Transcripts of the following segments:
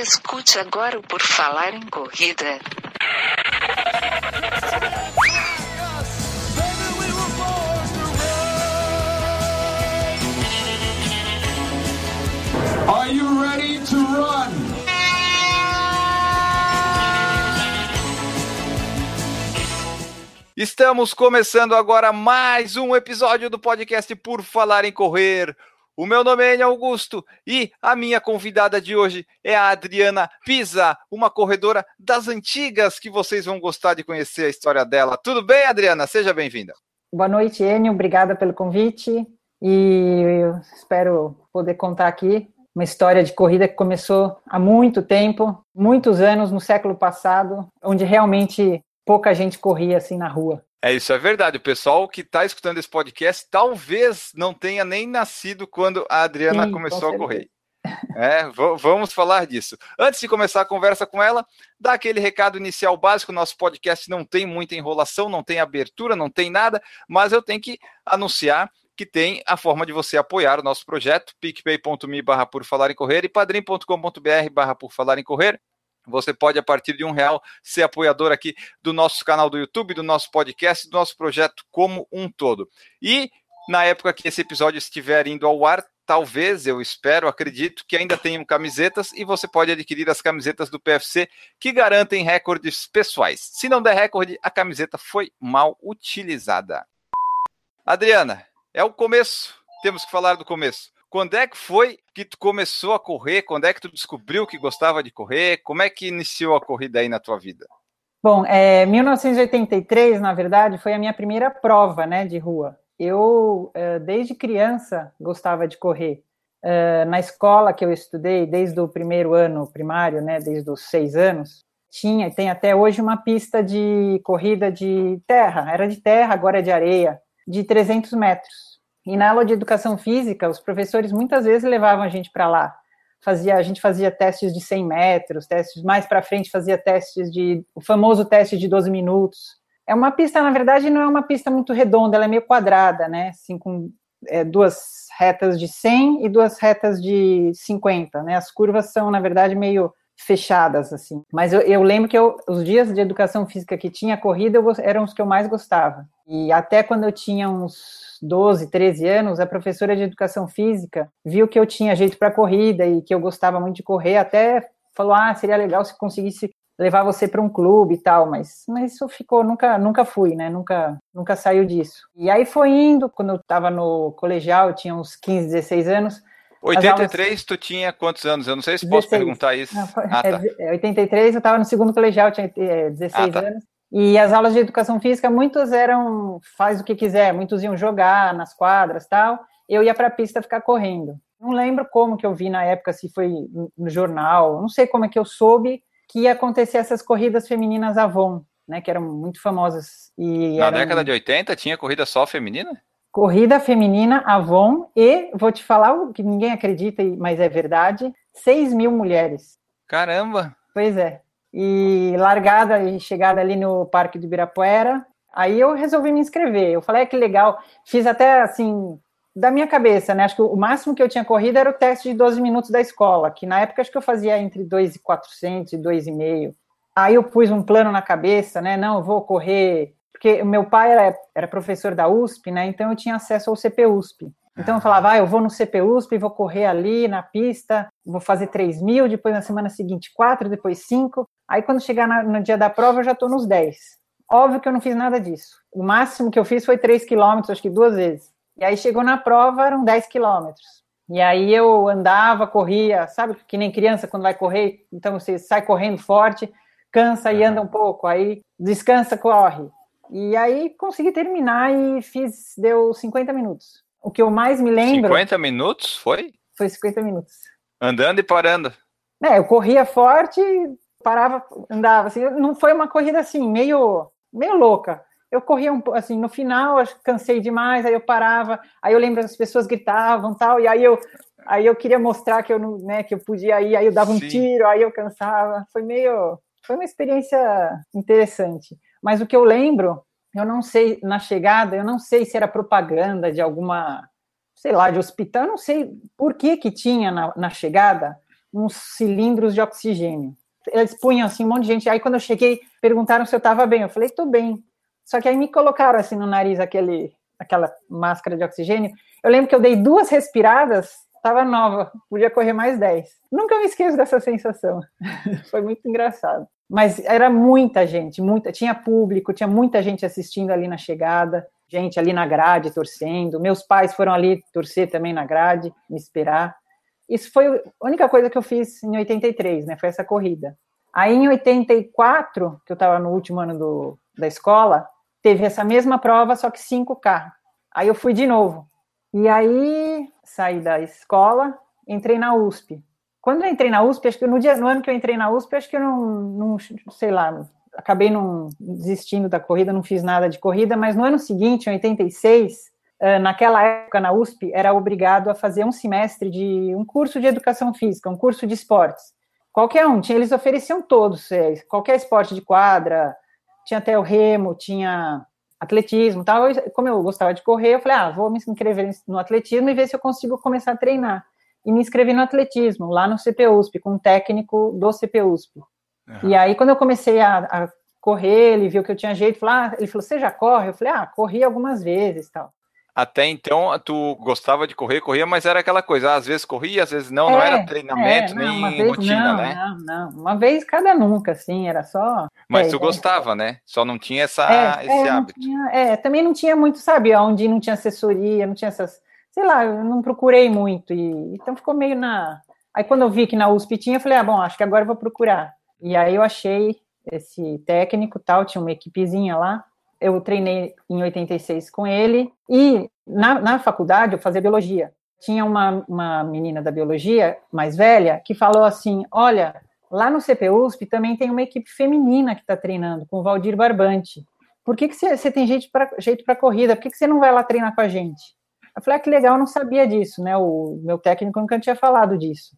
Escute agora o Por Falar em Corrida. Are you ready to run? Estamos começando agora mais um episódio do podcast Por Falar em Correr. O meu nome é Enio Augusto e a minha convidada de hoje é a Adriana Pisa, uma corredora das antigas que vocês vão gostar de conhecer a história dela. Tudo bem, Adriana? Seja bem-vinda. Boa noite, Enio. Obrigada pelo convite e espero poder contar aqui uma história de corrida que começou há muito tempo, muitos anos no século passado, onde realmente pouca gente corria assim na rua. É isso, é verdade. O pessoal que está escutando esse podcast talvez não tenha nem nascido quando a Adriana Sim, começou com a correr. É, vamos falar disso. Antes de começar a conversa com ela, dá aquele recado inicial básico. Nosso podcast não tem muita enrolação, não tem abertura, não tem nada, mas eu tenho que anunciar que tem a forma de você apoiar o nosso projeto, picpay.me barra por falar em correr e padrim.com.br barra por falar em correr. Você pode, a partir de um real, ser apoiador aqui do nosso canal do YouTube, do nosso podcast, do nosso projeto como um todo. E na época que esse episódio estiver indo ao ar, talvez, eu espero, acredito que ainda tenham camisetas e você pode adquirir as camisetas do PFC que garantem recordes pessoais. Se não der recorde, a camiseta foi mal utilizada. Adriana, é o começo. Temos que falar do começo. Quando é que foi que tu começou a correr? Quando é que tu descobriu que gostava de correr? Como é que iniciou a corrida aí na tua vida? Bom, é, 1983, na verdade, foi a minha primeira prova, né, de rua. Eu, é, desde criança, gostava de correr. É, na escola que eu estudei, desde o primeiro ano primário, né, desde os seis anos, tinha e tem até hoje uma pista de corrida de terra. Era de terra, agora é de areia, de 300 metros. E na aula de educação física, os professores muitas vezes levavam a gente para lá. Fazia, a gente fazia testes de 100 metros, testes mais para frente fazia testes de o famoso teste de 12 minutos. É uma pista, na verdade, não é uma pista muito redonda, ela é meio quadrada, né? Assim, com é, duas retas de 100 e duas retas de 50, né? As curvas são, na verdade, meio fechadas, assim. Mas eu, eu lembro que eu, os dias de educação física que tinha corrida eu, eram os que eu mais gostava. E até quando eu tinha uns 12, 13 anos, a professora de educação física viu que eu tinha jeito para corrida e que eu gostava muito de correr, até falou: "Ah, seria legal se conseguisse levar você para um clube e tal", mas mas isso ficou, nunca nunca fui, né? Nunca nunca saiu disso. E aí foi indo, quando eu estava no colegial, eu tinha uns 15, 16 anos, 83, tu tinha quantos anos? Eu não sei se posso 16. perguntar isso. Não, Ah, tá. é, 83, eu estava no segundo colegial, tinha é, 16 Ah, tá. anos. E as aulas de educação física, muitas eram faz o que quiser, muitos iam jogar nas quadras tal. Eu ia para a pista ficar correndo. Não lembro como que eu vi na época, se foi no jornal, não sei como é que eu soube que ia acontecer essas corridas femininas Avon, né, que eram muito famosas. E Na eram década de 80 tinha corrida só feminina? corrida feminina Avon e, vou te falar o que ninguém acredita, mas é verdade, 6 mil mulheres. Caramba! Pois é. E largada e chegada ali no Parque do Ibirapuera, aí eu resolvi me inscrever. Eu falei, ah, que legal. Fiz até assim, da minha cabeça, né? Acho que o máximo que eu tinha corrido era o teste de 12 minutos da escola, que na época acho que eu fazia entre 2,400 e 2,5. Aí eu pus um plano na cabeça, né? Não, eu vou correr. Porque meu pai era, era professor da USP, né? Então eu tinha acesso ao CPUSP. Então eu falava, ah, eu vou no CPUSP, vou correr ali na pista, vou fazer 3 mil, depois na semana seguinte 4, depois 5. Aí quando chegar na- no dia da prova eu já estou nos 10. Óbvio que eu não fiz nada disso. O máximo que eu fiz foi 3 quilômetros, acho que duas vezes. E aí chegou na prova, eram 10 quilômetros. E aí eu andava, corria, sabe que nem criança quando vai correr, então você sai correndo forte, cansa e anda um pouco, aí descansa, corre. E aí consegui terminar e fiz, deu 50 minutos. O que eu mais me lembro 50 minutos? Foi? foi 50 minutos. Andando e parando. É, eu corria forte, parava, andava, assim, não foi uma corrida assim, meio, meio louca. Eu corria um, assim, no final, acho que cansei demais, aí eu parava, aí eu lembro as pessoas gritavam, tal, e aí eu aí eu queria mostrar que eu não, né, que eu podia ir, aí eu dava um Sim. tiro, aí eu cansava. Foi meio, foi uma experiência interessante. Mas o que eu lembro, eu não sei na chegada, eu não sei se era propaganda de alguma sei lá, de hospital, eu não sei por que que tinha na, na chegada uns cilindros de oxigênio. Eles punham assim um monte de gente. Aí quando eu cheguei, perguntaram se eu estava bem. Eu falei, estou bem. Só que aí me colocaram assim no nariz aquele, aquela máscara de oxigênio. Eu lembro que eu dei duas respiradas, estava nova, podia correr mais 10. Nunca me esqueço dessa sensação. Foi muito engraçado. Mas era muita gente, muita, tinha público, tinha muita gente assistindo ali na chegada, gente ali na grade torcendo. Meus pais foram ali torcer também na grade, me esperar. Isso foi a única coisa que eu fiz em 83, né? Foi essa corrida. Aí em 84, que eu estava no último ano do, da escola, teve essa mesma prova, só que 5K. Aí eu fui de novo. E aí saí da escola, entrei na USP. Quando eu entrei na USP, acho que no, dia, no ano que eu entrei na USP, acho que eu não, não sei lá, acabei não desistindo da corrida, não fiz nada de corrida, mas no ano seguinte, em 86, naquela época na USP, era obrigado a fazer um semestre de um curso de educação física, um curso de esportes. Qualquer um, tinha, eles ofereciam todos, é, qualquer esporte de quadra, tinha até o remo, tinha atletismo, tal. Como eu gostava de correr, eu falei, ah, vou me inscrever no atletismo e ver se eu consigo começar a treinar. E me inscrevi no atletismo, lá no CPUSP, com um técnico do CPUSP. Uhum. E aí, quando eu comecei a, a, correr, ele viu que eu tinha jeito, falou, ah, ele falou, você já corre? Eu falei, ah, corri algumas vezes, tal. Até então, tu gostava de correr, corria, mas era aquela coisa, às vezes corria, às vezes não, é, não era treinamento, é, não, nem vez, rotina, não, né? Não, não, uma vez cada nunca, assim, era só... Mas é, tu gostava, né? Só não tinha essa, é, esse é, hábito. Tinha, é, também não tinha muito, sabe, onde não tinha assessoria, não tinha essas... Sei lá, eu não procurei muito, e então ficou meio na... Aí quando eu vi que na USP tinha, eu falei, ah, bom, acho que agora eu vou procurar. E aí eu achei esse técnico tal, tinha uma equipezinha lá, eu treinei em 86 com ele, e na, na faculdade eu fazia biologia. Tinha uma, uma menina da biologia, mais velha, que falou assim: Olha, lá no CPUSP também tem uma equipe feminina que está treinando, com o Valdir Barbante. Por que você tem jeito para jeito corrida? Por que você não vai lá treinar com a gente? Eu falei, ah, que legal, eu não sabia disso, né? O meu técnico nunca tinha falado disso.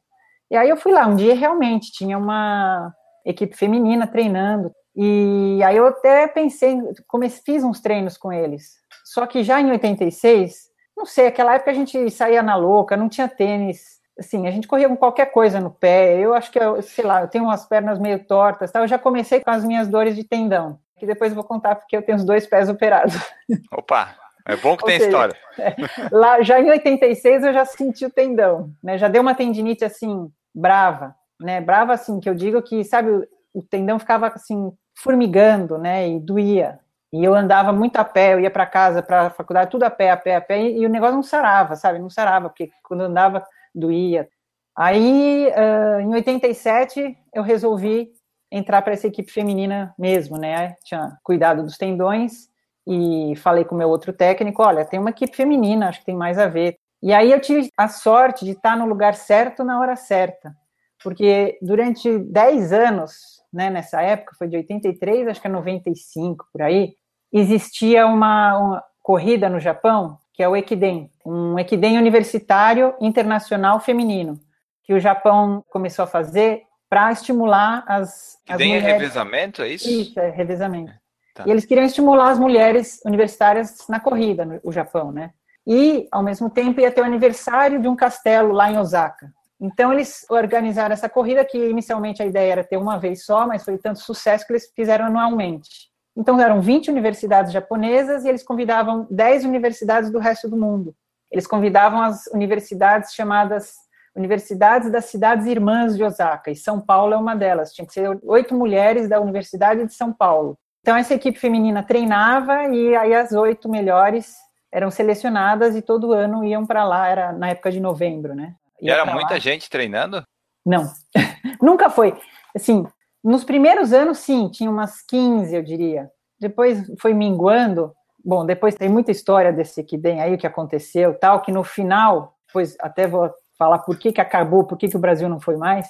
E aí eu fui lá, um dia realmente tinha uma equipe feminina treinando, e aí eu até pensei, comecei, fiz uns treinos com eles. Só que já em 86, não sei, aquela época a gente saía na louca, não tinha tênis, assim, a gente corria com qualquer coisa no pé. Eu acho que, eu, sei lá, eu tenho umas pernas meio tortas, tá? Eu já comecei com as minhas dores de tendão, que depois eu vou contar porque eu tenho os dois pés operados. Opa, é bom que tem seja, história. É, lá, já em 86 eu já senti o tendão, né? Já deu uma tendinite assim brava, né? Brava assim que eu digo que, sabe, o tendão ficava assim formigando, né, e doía. E eu andava muito a pé, eu ia para casa, para a faculdade, tudo a pé, a pé, a pé, e, o negócio não sarava, sabe? Não sarava, porque quando andava doía. Aí, uh, em 87, eu resolvi entrar para essa equipe feminina mesmo, né? Tinha cuidado dos tendões e falei com o meu outro técnico, olha, tem uma equipe feminina, acho que tem mais a ver. E aí eu tive a sorte de estar no lugar certo na hora certa, porque durante 10 anos né, nessa época, foi de 83, acho que é 95, por aí, existia uma, uma corrida no Japão, que é o Ekiden, um Ekiden universitário internacional feminino, que o Japão começou a fazer para estimular as, as mulheres... é revezamento, é isso? Isso, é revezamento. Tá. E eles queriam estimular as mulheres universitárias na corrida, no o Japão, né? E, ao mesmo tempo, ia ter o aniversário de um castelo lá em Osaka. Então, eles organizaram essa corrida, que inicialmente a ideia era ter uma vez só, mas foi tanto sucesso que eles fizeram anualmente. Então, eram 20 universidades japonesas e eles convidavam 10 universidades do resto do mundo. Eles convidavam as universidades chamadas Universidades das Cidades Irmãs de Osaka, e São Paulo é uma delas. Tinha que ser oito mulheres da Universidade de São Paulo. Então, essa equipe feminina treinava e aí as oito melhores eram selecionadas e todo ano iam para lá, era na época de novembro, né? E era muita lá. gente treinando? Não, nunca foi. Assim, nos primeiros anos, sim, tinha umas 15, eu diria. Depois foi minguando. Bom, depois tem muita história desse que tem aí, o que aconteceu, tal, que no final, depois até vou falar por que, que acabou, por que, que o Brasil não foi mais.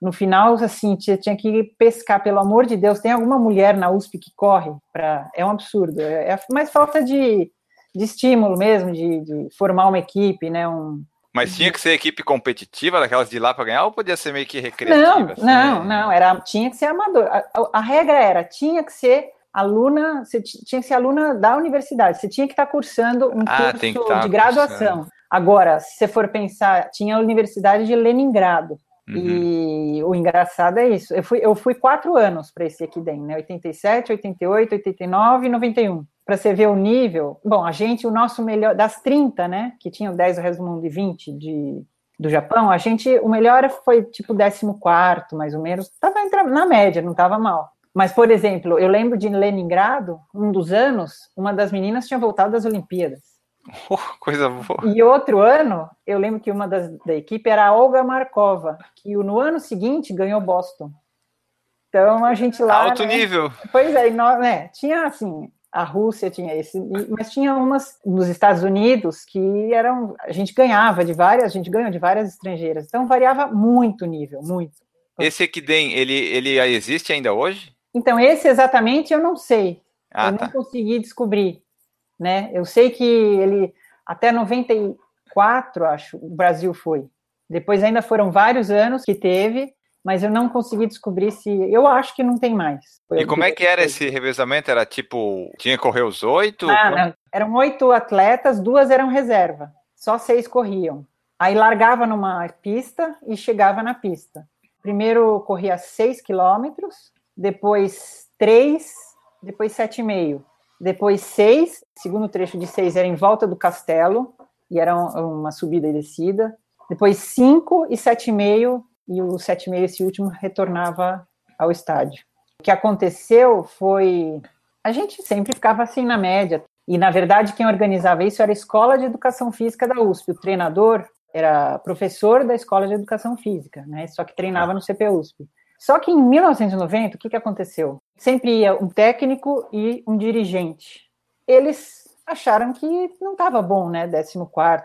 No final, assim, tinha, tinha que pescar, pelo amor de Deus. Tem alguma mulher na USP que corre? Pra, é um absurdo. É, é mais falta de, de estímulo mesmo, de, de formar uma equipe, né? Um, mas tinha que ser equipe competitiva, daquelas de lá para ganhar, ou podia ser meio que recreativa? Não, assim? não, não, era, tinha que ser amador. A, a, a, regra era, tinha que ser aluna, você tinha que ser aluna da universidade, você tinha que estar tá cursando um ah, curso tá de graduação. Cursando. Agora, se você for pensar, tinha a Universidade de Leningrado, Uhum. E o engraçado é isso. Eu fui, eu fui quatro anos para esse Ekiden, né? 87, 88, 89 e 91. Para você ver o nível. Bom, a gente, o nosso melhor, das 30, né? Que tinham 10 do resto do mundo e 20 de, do Japão, a gente, o melhor foi tipo 14, mais ou menos. Tava na média, não tava mal. Mas, por exemplo, eu lembro de Leningrado, um dos anos, uma das meninas tinha voltado das Olimpíadas. Oh, coisa boa. E outro ano, eu lembro que uma das, da equipe era a Olga Markova, que no ano seguinte ganhou Boston. Então a gente lá. Alto né, nível. Pois é, nós, né, tinha assim, a Rússia tinha esse, mas tinha umas nos Estados Unidos que eram. A gente ganhava de várias, a gente ganhou de várias estrangeiras. Então variava muito o nível, muito. Esse Ekiden, ele, ele existe ainda hoje? Então, esse exatamente eu não sei. Ah, eu tá. não consegui descobrir né? Eu sei que ele até 94, acho, o Brasil foi. Depois ainda foram vários anos que teve, mas eu não consegui descobrir se. Eu acho que não tem mais. e como é que era esse revezamento? Era tipo, tinha que correr os oito? Ah, não. Eram oito atletas, duas eram reserva, só seis corriam. Aí largava numa pista e chegava na pista. Primeiro corria seis quilômetros, depois três, depois sete e meio depois seis, segundo trecho de seis era em volta do castelo, e era uma subida e descida, depois cinco e sete e meio, e o sete e meio, esse último, retornava ao estádio. O que aconteceu foi, a gente sempre ficava assim na média, e na verdade quem organizava isso era a Escola de Educação Física da USP, o treinador era professor da Escola de Educação Física, né, só que treinava no CPUSP. Só que em 1990, o que, que aconteceu? Sempre ia um técnico e um dirigente. Eles acharam que não estava bom, né? 14,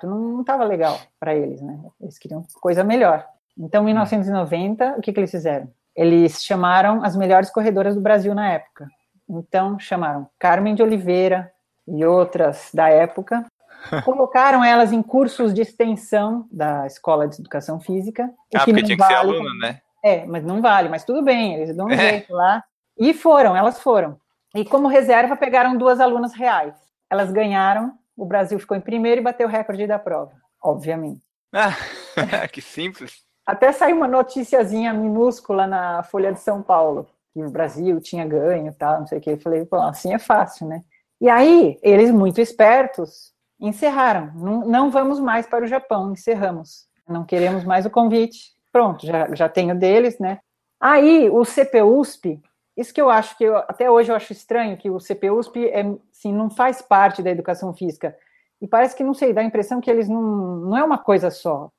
não estava legal para eles, né? Eles queriam coisa melhor. Então, em 1990, o que, que eles fizeram? Eles chamaram as melhores corredoras do Brasil na época. Então, chamaram Carmen de Oliveira e outras da época, colocaram elas em cursos de extensão da Escola de Educação Física. Ah, porque tinha que vale, ser aluno, né? É, mas não vale, mas tudo bem, eles dão um é. jeito lá. E foram, elas foram. E como reserva, pegaram duas alunas reais. Elas ganharam, o Brasil ficou em primeiro e bateu o recorde da prova, obviamente. Ah, que simples. Até saiu uma noticiazinha minúscula na Folha de São Paulo, que o Brasil tinha ganho e tal, não sei o que. Eu falei, pô, assim é fácil, né? E aí, eles, muito espertos, encerraram. Não, não vamos mais para o Japão, encerramos. Não queremos mais o convite pronto, já, já tenho deles, né? Aí o CPUSP, isso que eu acho que eu, até hoje eu acho estranho que o CPUSP é, assim, não faz parte da educação física. E parece que, não sei, dá a impressão que eles não, não é uma coisa só.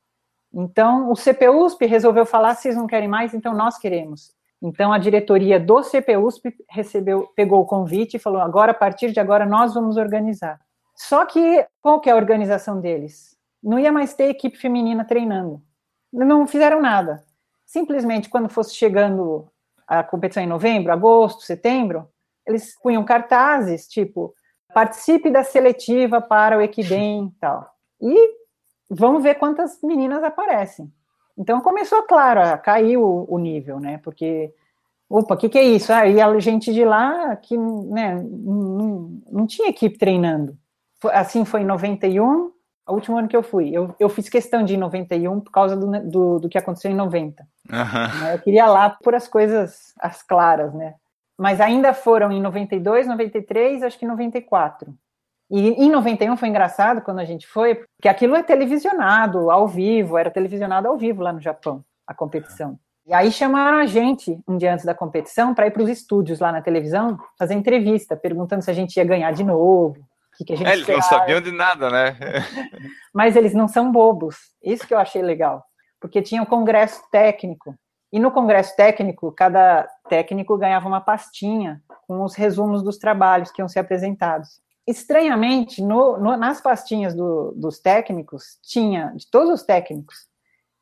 Então, o CPUSP resolveu falar, vocês não querem mais, então nós queremos. Então, a diretoria do CPUSP recebeu, pegou o convite e falou, agora, a partir de agora, nós vamos organizar. Só que, qual que é a organização deles? Não ia mais ter equipe feminina treinando não fizeram nada. Simplesmente, quando fosse chegando a competição em novembro, agosto, setembro, eles punham cartazes, tipo, participe da seletiva para o Equidem e tal. E vamos ver quantas meninas aparecem. Então começou, claro, a cair o, o nível, né? Porque, opa, o que, que é isso? Ah, e a gente de lá que né, não, não tinha equipe treinando. Assim foi em 91, o último ano que eu fui. Eu, eu fiz questão de ir em 91 por causa do, do, do que aconteceu em 90. Uhum. Eu queria lá por as coisas as claras, né? Mas ainda foram em 92, 93, acho que 94. E em 91 foi engraçado quando a gente foi, porque aquilo é televisionado ao vivo, era televisionado ao vivo lá no Japão, a competição. E aí chamaram a gente um dia antes da competição para ir para os estúdios lá na televisão fazer entrevista, perguntando se a gente ia ganhar de novo, que, que a gente é, eles não sabiam de nada, né? Mas eles não são bobos. Isso que eu achei legal. Porque tinha o um congresso técnico. E no congresso técnico, cada técnico ganhava uma pastinha com os resumos dos trabalhos que iam ser apresentados. Estranhamente, no, no, nas pastinhas do, dos técnicos, tinha, de todos os técnicos,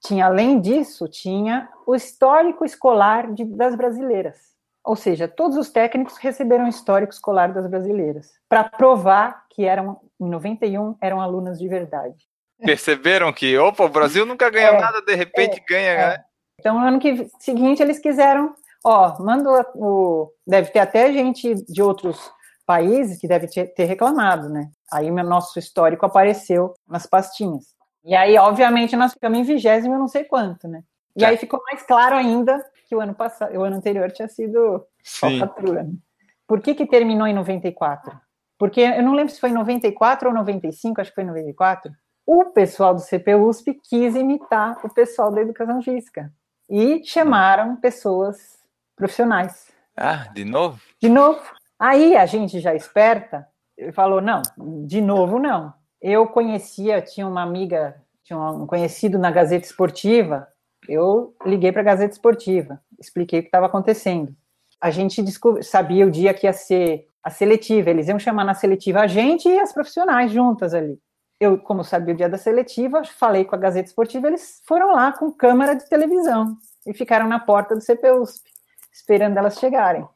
tinha, além disso, tinha o histórico escolar de, das brasileiras. Ou seja, todos os técnicos receberam histórico escolar das brasileiras, para provar que eram, em 91, eram alunas de verdade. Perceberam que, opa, o Brasil nunca ganhou é, nada, de repente é, ganha, é. né? Então, no ano que, seguinte, eles quiseram, ó, manda o. Deve ter até gente de outros países que deve ter reclamado, né? Aí o nosso histórico apareceu nas pastinhas. E aí, obviamente, nós ficamos em vigésimo, não sei quanto, né? E é. aí ficou mais claro ainda que o ano passado, o ano anterior tinha sido falcatrua. Né? Por que, que terminou em 94? Porque eu não lembro se foi em 94 ou 95, acho que foi em 94. O pessoal do CPUSP quis imitar o pessoal da educação física e chamaram pessoas profissionais. Ah, de novo? De novo. Aí a gente já esperta falou: não, de novo não. Eu conhecia, tinha uma amiga, tinha um conhecido na Gazeta Esportiva. Eu liguei para a Gazeta Esportiva, expliquei o que estava acontecendo. A gente sabia o dia que ia ser a seletiva, eles iam chamar na seletiva a gente e as profissionais juntas ali. Eu, como sabia o dia da seletiva, falei com a Gazeta Esportiva, eles foram lá com câmera de televisão e ficaram na porta do CPUSP, esperando elas chegarem.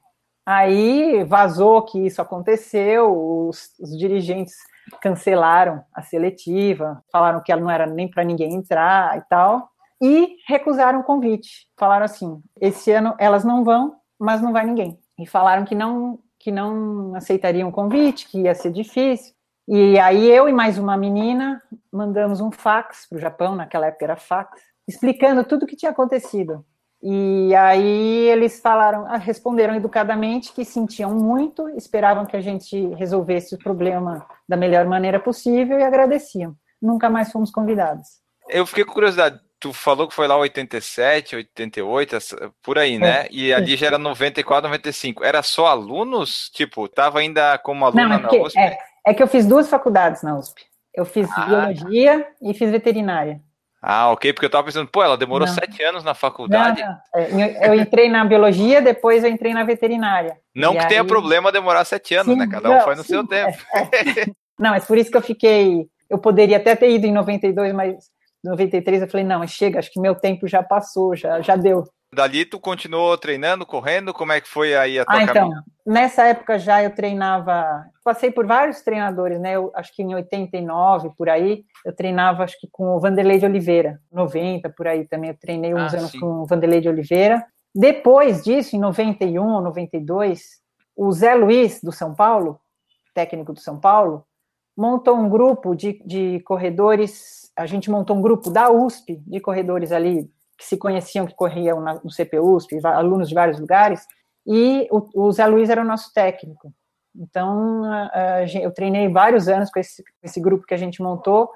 Aí vazou que isso aconteceu, os, os dirigentes cancelaram a seletiva, falaram que ela não era nem para ninguém entrar e tal, e recusaram o convite. Falaram assim: esse ano elas não vão, mas não vai ninguém. E falaram que não que não aceitariam o convite, que ia ser difícil. E aí eu e mais uma menina mandamos um fax para o Japão, naquela época era fax, explicando tudo o que tinha acontecido. E aí eles falaram, ah, responderam educadamente que sentiam muito, esperavam que a gente resolvesse o problema da melhor maneira possível e agradeciam. Nunca mais fomos convidados. Eu fiquei com curiosidade, tu falou que foi lá 87, 88, por aí, né? É, e ali já era 94, 95. Era só alunos? Tipo, tava ainda como aluna Não, é porque, na USP? É, é, que eu fiz duas faculdades na USP. Eu fiz ah, biologia e fiz veterinária. Ah, ok, porque eu tava pensando, pô, ela demorou não. sete anos na faculdade. Não, não. É, eu entrei na biologia, depois eu entrei na veterinária. Não e que aí... tenha problema demorar sete anos, né? sim, né? Cada um foi no sim, seu tempo. É, é. não, mas por isso que eu fiquei. Eu poderia até ter ido em 92, mas em 93 eu falei, não, chega, acho que meu tempo já passou, já, já deu. Dali tu continuou treinando, correndo? Como é que foi aí a tua ah, então, nessa época já eu treinava, passei por vários treinadores, né? Eu, acho que em 89 por aí, eu treinava acho que com o Vanderlei de Oliveira, 90 por aí também eu treinei uns ah, anos sim. com o Vanderlei de Oliveira. Depois disso, em 91, 92, o Zé Luiz do São Paulo, técnico do São Paulo, montou um grupo de, de corredores, a gente montou um grupo da USP de corredores ali que se conheciam, que corriam na, no CPUSP, alunos de vários lugares, e o, o Zé Luiz era o nosso técnico. Então, a, a, eu treinei vários anos com esse, esse, grupo que a gente montou,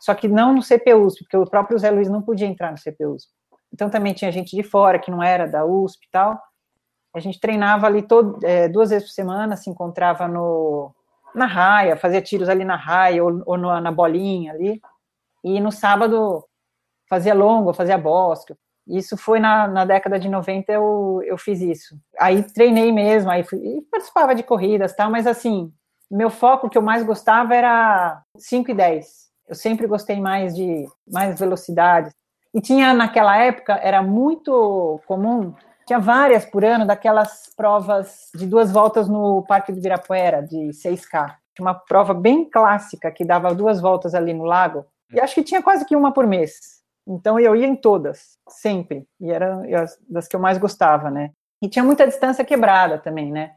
só que não no CPUSP, porque o próprio Zé Luiz não podia entrar no CPUSP. Então, também tinha gente de fora, que não era da USP e tal. A gente treinava ali todo, é, duas vezes por semana, se encontrava no, na raia, fazia tiros ali na raia ou, ou no, na bolinha ali. E no sábado fazia longo, fazia bosque. Isso foi na, na década de 90 eu, eu fiz isso. Aí treinei mesmo, aí fui, participava de corridas tal, mas assim, meu foco que eu mais gostava era 5 e 10. Eu sempre gostei mais de mais velocidade. E tinha naquela época, era muito comum, tinha várias por ano daquelas provas de duas voltas no Parque do Ibirapuera, de 6K. Tinha uma prova bem clássica que dava duas voltas ali no lago. E acho que tinha quase que uma por mês. Então eu ia em todas, sempre. E era das que eu mais gostava, né? E tinha muita distância quebrada também, né?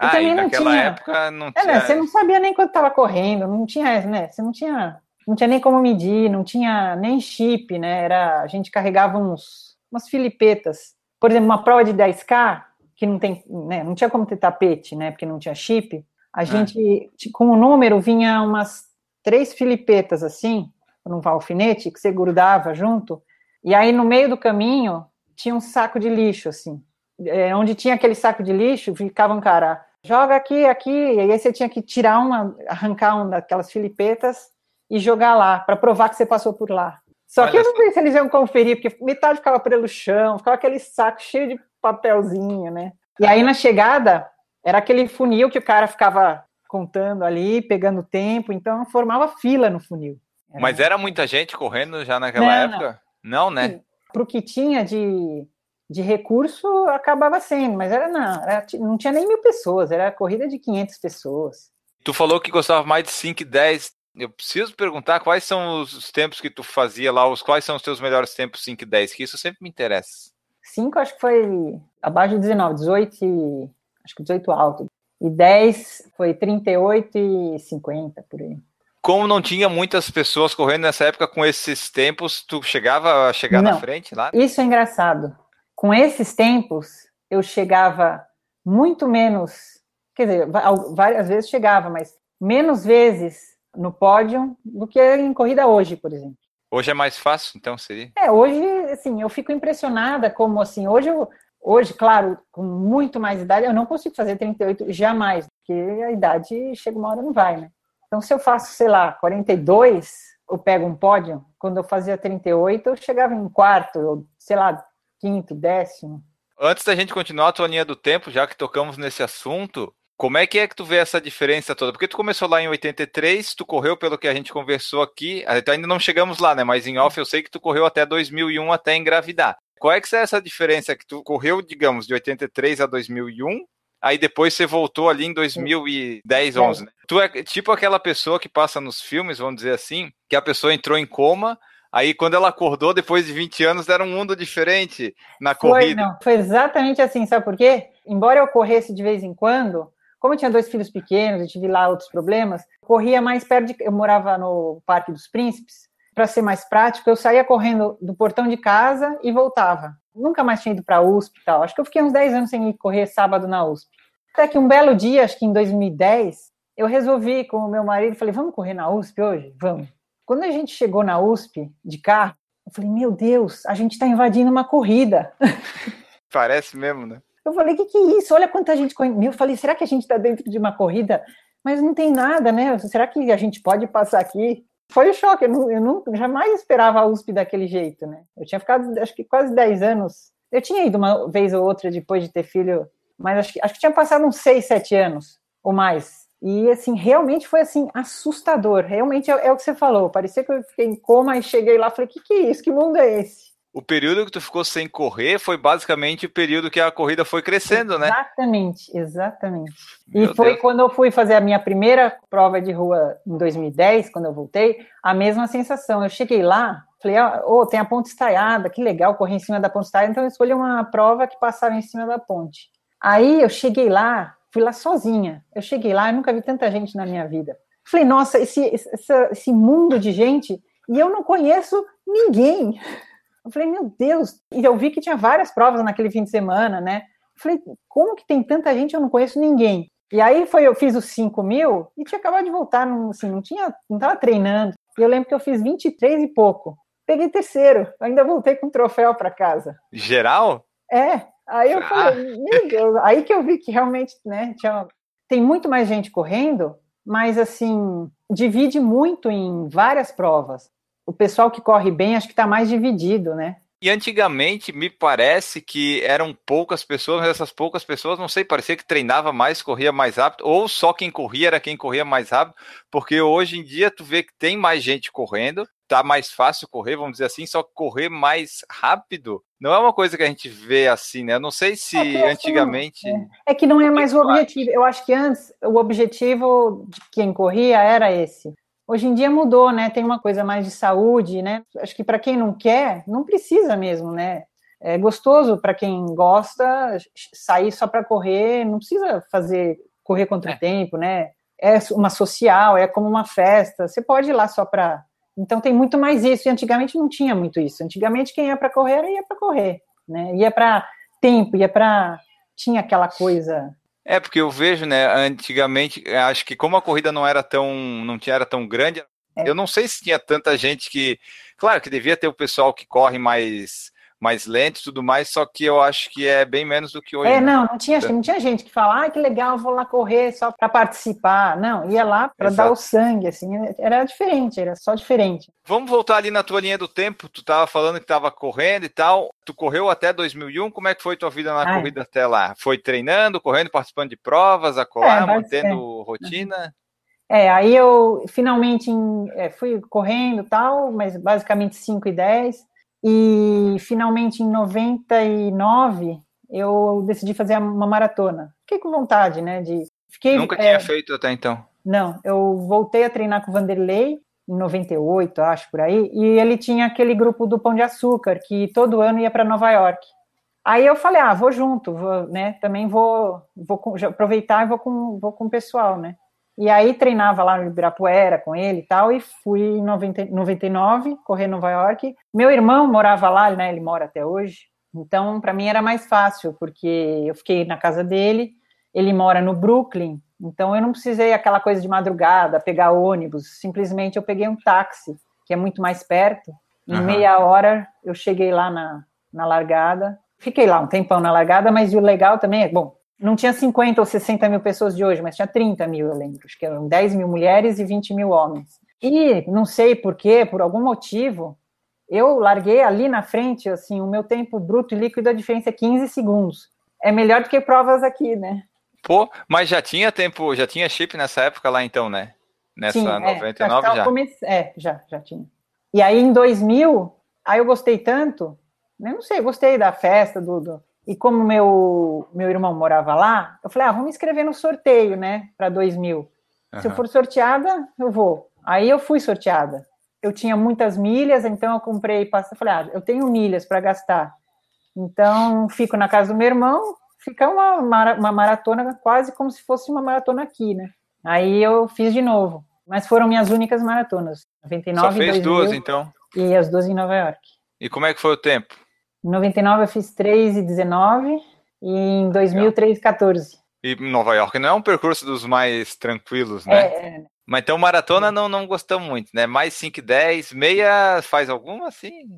E ah, também e naquela tinha... época não tinha... É, né? Você não sabia nem quanto estava correndo, não tinha, né? Você não tinha, não tinha nem como medir, não tinha nem chip, né? Era, a gente carregava uns, umas filipetas. Por exemplo, uma prova de 10K, que não tem, né? Não tinha como ter tapete, né? Porque não tinha chip. A é. gente, com o número, vinha umas três filipetas assim, num alfinete que você grudava junto, e aí no meio do caminho tinha um saco de lixo, assim. É, onde tinha aquele saco de lixo, ficava um cara, joga aqui, aqui, e aí você tinha que tirar uma, arrancar uma daquelas filipetas e jogar lá, para provar que você passou por lá. Só Olha que eu não sei se eles iam conferir, porque metade ficava pelo chão, ficava aquele saco cheio de papelzinho, né? E aí na chegada, era aquele funil que o cara ficava contando ali, pegando tempo, então formava fila no funil. Era... Mas era muita gente correndo já naquela não, época? Não, não né? Para o que tinha de, de recurso, acabava sendo, mas era não, era, não tinha nem mil pessoas, era corrida de 500 pessoas. Tu falou que gostava mais de 5 e 10. Eu preciso perguntar quais são os tempos que tu fazia lá, os quais são os teus melhores tempos 5 e 10, que isso sempre me interessa. 5 acho que foi abaixo de 19, 18 e acho que 18 alto. E 10 foi 38 e 50 por aí. Como não tinha muitas pessoas correndo nessa época com esses tempos, tu chegava a chegar Não. na frente lá? Isso é engraçado. Com esses tempos, eu chegava muito menos, quer dizer, várias vezes chegava, mas menos vezes no pódio do que em corrida hoje, por exemplo. Hoje é mais fácil, então seria. É, hoje, assim, eu fico impressionada como, assim, hoje, eu, hoje, claro, com muito mais idade, eu não consigo fazer 38 jamais, porque a idade chega uma hora e não vai, né? Então, se eu faço, sei lá, 42, eu pego um pódio, quando eu fazia 38, eu chegava em quarto, ou, sei lá, quinto, décimo. Antes da gente continuar a tua linha do tempo, já que tocamos nesse assunto, como é que é que tu vê essa diferença toda? Porque tu começou lá em 83, tu correu pelo que a gente conversou aqui, até ainda não chegamos lá, né? Mas em off eu sei que tu correu até 2001 até engravidar. Qual é que é essa diferença que tu correu, digamos, de 83 a 2001? Aí depois você voltou ali em 2010, 11, né? Tu é tipo aquela pessoa que passa nos filmes, vamos dizer assim, que a pessoa entrou em coma, aí quando ela acordou depois de 20 anos era um mundo diferente na Foi, corrida. não, foi exatamente assim, sabe por quê? Embora eu corresse de vez em quando, como eu tinha dois filhos pequenos, eu tive lá outros problemas, corria mais perto de. Eu morava no Parque dos Príncipes, para ser mais prático, eu saía correndo do portão de casa e voltava. Nunca mais tinha ido para a USP e tal. Acho que eu fiquei uns 10 anos sem ir correr sábado na USP. Até que um belo dia, acho que em 2010, eu resolvi com o meu marido, falei, vamos correr na USP hoje? Vamos. Quando a gente chegou na USP de carro, eu falei, meu Deus, a gente está invadindo uma corrida. Parece mesmo, né? Eu falei, o que, que é isso? Olha quanta gente. Eu falei, será que a gente está dentro de uma corrida? Mas não tem nada, né? Será que a gente pode passar aqui? Foi um choque, eu, não, eu não, jamais esperava a USP daquele jeito, né? Eu tinha ficado, acho que quase 10 anos. Eu tinha ido uma vez ou outra depois de ter filho, mas acho que, acho que tinha passado uns 6, 7 anos ou mais. E, assim, realmente foi, assim, assustador. Realmente é, é o que você falou. Parecia que eu fiquei em coma e cheguei lá e falei, o que, que é isso? Que mundo é esse? O período que tu ficou sem correr foi basicamente o período que a corrida foi crescendo, né? Exatamente, exatamente. Meu e foi Deus. quando eu fui fazer a minha primeira prova de rua em 2010, quando eu voltei, a mesma sensação. Eu cheguei lá, falei, oh, tem a ponte estaiada, que legal, correr em cima da ponte estaiada, então eu escolhi uma prova que passava em cima da ponte. Aí eu cheguei lá, fui lá sozinha. Eu cheguei lá, eu nunca vi tanta gente na minha vida. Falei, nossa, esse, esse, esse mundo de gente, e eu não conheço ninguém. Eu falei, meu Deus, e eu vi que tinha várias provas naquele fim de semana, né? Eu falei, como que tem tanta gente, eu não conheço ninguém. E aí foi, eu fiz os 5 mil e tinha acabado de voltar, não, assim, não tinha, não tava treinando. E eu lembro que eu fiz 23 e pouco. Peguei terceiro, ainda voltei com um troféu para casa. Geral? É, aí eu Ah. falei, meu Deus, aí que eu vi que realmente, né, tinha, tem muito mais gente correndo, mas assim, divide muito em várias provas. O pessoal que corre bem, acho que está mais dividido, né? E antigamente me parece que eram poucas pessoas, mas essas poucas pessoas, não sei, parecia que treinava mais, corria mais rápido, ou só quem corria era quem corria mais rápido, porque hoje em dia tu vê que tem mais gente correndo, tá mais fácil correr, vamos dizer assim, só correr mais rápido não é uma coisa que a gente vê assim, né? Eu não sei se É que, assim, antigamente. É que não é mais o objetivo. Eu acho que antes o objetivo de quem corria era esse. Hoje em dia mudou, né? Tem uma coisa mais de saúde, né? Acho que para quem não quer, não precisa mesmo, né? É gostoso para quem gosta sair só para correr, não precisa fazer correr contra É. o tempo, né? É uma social, é como uma festa. Você pode ir lá só para. Então tem muito mais isso. E antigamente não tinha muito isso. Antigamente quem ia para correr ia para correr, né? Ia para tempo, ia para tinha aquela coisa É, porque eu vejo, né, antigamente, eh, acho que como a corrida não era tão, não tinha, era tão grande, É. eu não sei se tinha tanta gente que, claro que devia ter o pessoal que corre mais, mais lento e tudo mais, só que eu acho que é bem menos do que hoje. É, né? não, não tinha, que não tinha gente que fala, ah, que legal, vou lá correr só para participar. Não, ia lá para dar o sangue, assim, era diferente, era só diferente. Vamos voltar ali na tua linha do tempo, tu tava falando que tava correndo e tal, tu correu até 2001, como é que foi tua vida na é. corrida até lá? Foi treinando, correndo, participando de provas, a colar, É, mantendo rotina? É, aí eu finalmente em- é, fui correndo tal, mas basicamente 5 e 10. E finalmente em 99 eu decidi fazer uma maratona. Fiquei com vontade, né? De, fiquei, Nunca é, tinha feito até então. Não, eu voltei a treinar com o Vanderlei em 98, acho, por aí, e ele tinha aquele grupo do Pão de Açúcar, que todo ano ia para Nova York. Aí eu falei, ah, vou junto, vou, né, também vou, vou aproveitar e vou com, vou com o pessoal, né. E aí treinava lá no Ibirapuera com ele e tal, e fui em 90, 99 correr Nova York. Meu irmão morava lá, né? Ele mora até hoje. Então, para mim era mais fácil, porque eu fiquei na casa dele, ele mora no Brooklyn, então eu não precisei aquela coisa de madrugada, pegar ônibus, simplesmente eu peguei um táxi, que é muito mais perto. Em uhum. meia hora eu cheguei lá na, na largada. Fiquei lá um tempão na largada, mas o legal também é, bom, não tinha 50 ou 60 mil pessoas de hoje, mas tinha 30 mil, eu lembro. Acho que eram 10 mil mulheres e 20 mil homens. E não sei por quê, por algum motivo, eu larguei ali na frente, assim, o meu tempo bruto e líquido, a diferença é 15 segundos. É melhor do que provas aqui, né? Pô, mas já tinha tempo, já tinha chip nessa época lá então, né? Nessa Sim, 99 é, já? Comece... É, já, já tinha. E aí em 2000, aí eu gostei tanto, eu não sei, gostei da festa, do, do... E como meu, meu irmão morava lá, eu falei, ah, vamos inscrever no sorteio, né, para 2000. Uhum. Se eu for sorteada, eu vou. Aí eu fui sorteada. Eu tinha muitas milhas, então eu comprei, eu falei, ah, eu tenho milhas para gastar. Então, fico na casa do meu irmão, fica uma, uma maratona quase como se fosse uma maratona aqui, né? Aí eu fiz de novo. Mas foram minhas únicas maratonas. 99 Só fez 2000, duas, então? E as duas em Nova York. E como é que foi o tempo? Em 99 eu fiz 3 e 19 e em 2000 3 e 14. E Nova York não é um percurso dos mais tranquilos, né? É, é. Mas então maratona não, não gostamos muito, né? Mais 5 e 10, meia faz alguma assim?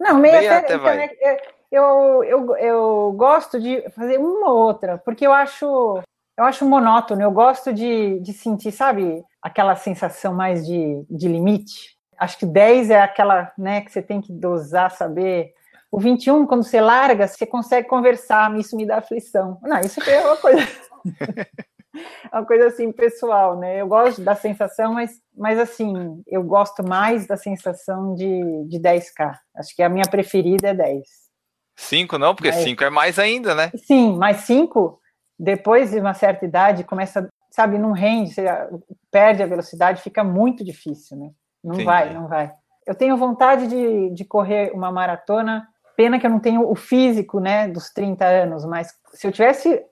Não, meia, meia até, até vai. É, eu, eu, eu gosto de fazer uma ou outra, porque eu acho eu acho monótono, eu gosto de, de sentir, sabe, aquela sensação mais de, de limite. Acho que 10 é aquela, né, que você tem que dosar, saber. O 21, quando você larga, você consegue conversar, isso me dá aflição. Não, isso é uma coisa. uma coisa assim pessoal, né? Eu gosto da sensação, mas, mas assim, eu gosto mais da sensação de, de 10K. Acho que a minha preferida é 10. Cinco não, porque mas, cinco é mais ainda, né? Sim, mas cinco, depois de uma certa idade, começa, sabe, não rende, você perde a velocidade, fica muito difícil, né? Não Entendi. vai, não vai. Eu tenho vontade de, de correr uma maratona, pena que eu não tenho o físico, né, dos 30 anos, mas se eu tivesse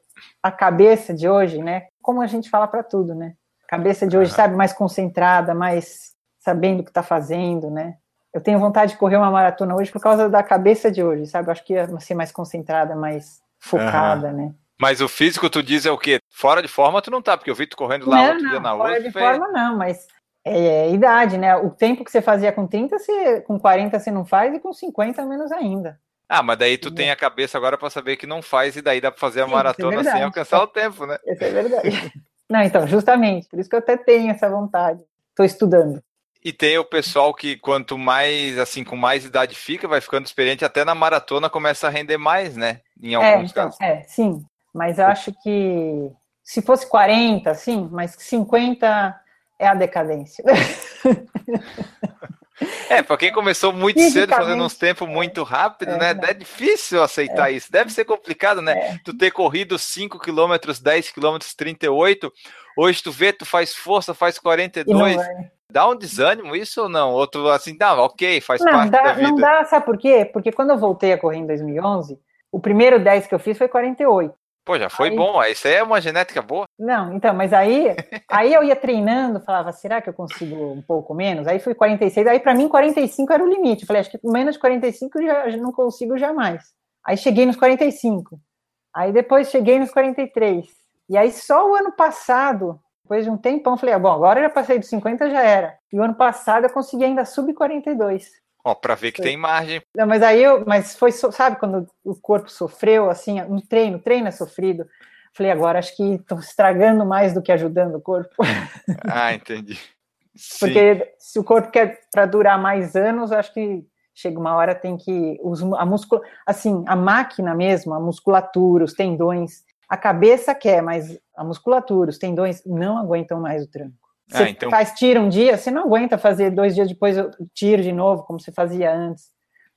a cabeça de hoje, né, como a gente fala para tudo, né? Cabeça de hoje, uhum. sabe, mais concentrada, mais sabendo o que está fazendo, né? eu tenho vontade de correr uma maratona hoje por causa da cabeça de hoje, sabe? Acho que ia ser mais concentrada, mais focada, uhum. né? Mas o físico, tu diz, é o quê? Fora de forma tu não tá, porque eu vi tu correndo lá não, outro não, dia na fora de foi... forma não, mas é, é, idade, né? O tempo que você fazia com 30, você, com 40 você não faz e com 50 menos ainda. Ah, mas daí tu tem a cabeça agora para saber que não faz e daí dá para fazer a Sim, é maratona é sem alcançar o tempo, né? Isso é verdade. não, então, justamente, por isso que eu até tenho essa vontade. Estou estudando. E tem o pessoal que quanto mais, assim, com mais idade fica, vai ficando experiente, até na maratona começa a render mais, né? Em é, alguns é, casos. É, sim. Mas eu acho que se fosse 40, sim, mas 50 é a decadência. É, para quem começou muito cedo, fazendo uns tempos muito rápido, é, né? Não. É difícil aceitar é. isso. Deve ser complicado, né? É. Tu ter corrido 5 km, 10 km, 38. Hoje tu vê, tu faz força, faz 42. Dá um desânimo isso ou não? Ou tu assim, dá, ok, faz não, parte dá, da vida. Não dá, sabe por quê? Porque quando eu voltei a correr em 2011, o primeiro 10 que eu fiz foi 48. Pô, já foi aí... bom. Isso aí é uma genética boa. Não, então, mas aí, aí eu ia treinando, falava, será que eu consigo um pouco menos? Aí fui 46, aí para mim 45 era o limite. Eu falei, acho que menos de 45 eu já, não consigo jamais. Aí cheguei nos 45. Aí depois cheguei nos 43. E aí só o ano passado, depois de um tempão, falei, ah, bom, agora eu já passei dos 50, já era. E o ano passado eu consegui ainda sub 42. Ó, para ver que tem margem. Não, mas aí eu, mas foi, sabe, quando o corpo sofreu, assim, no treino, treino é sofrido. Falei, agora acho que estão estragando mais do que ajudando o corpo. Ah, entendi. Porque Sim. se o corpo quer para durar mais anos, acho que chega uma hora tem que os, a múscula, assim, a máquina mesmo, a musculatura, os tendões, a cabeça quer, mas a musculatura, os tendões não aguentam mais o tranco. Você ah, então... faz tiro um dia, você não aguenta fazer dois dias depois tiro de novo, como você fazia antes.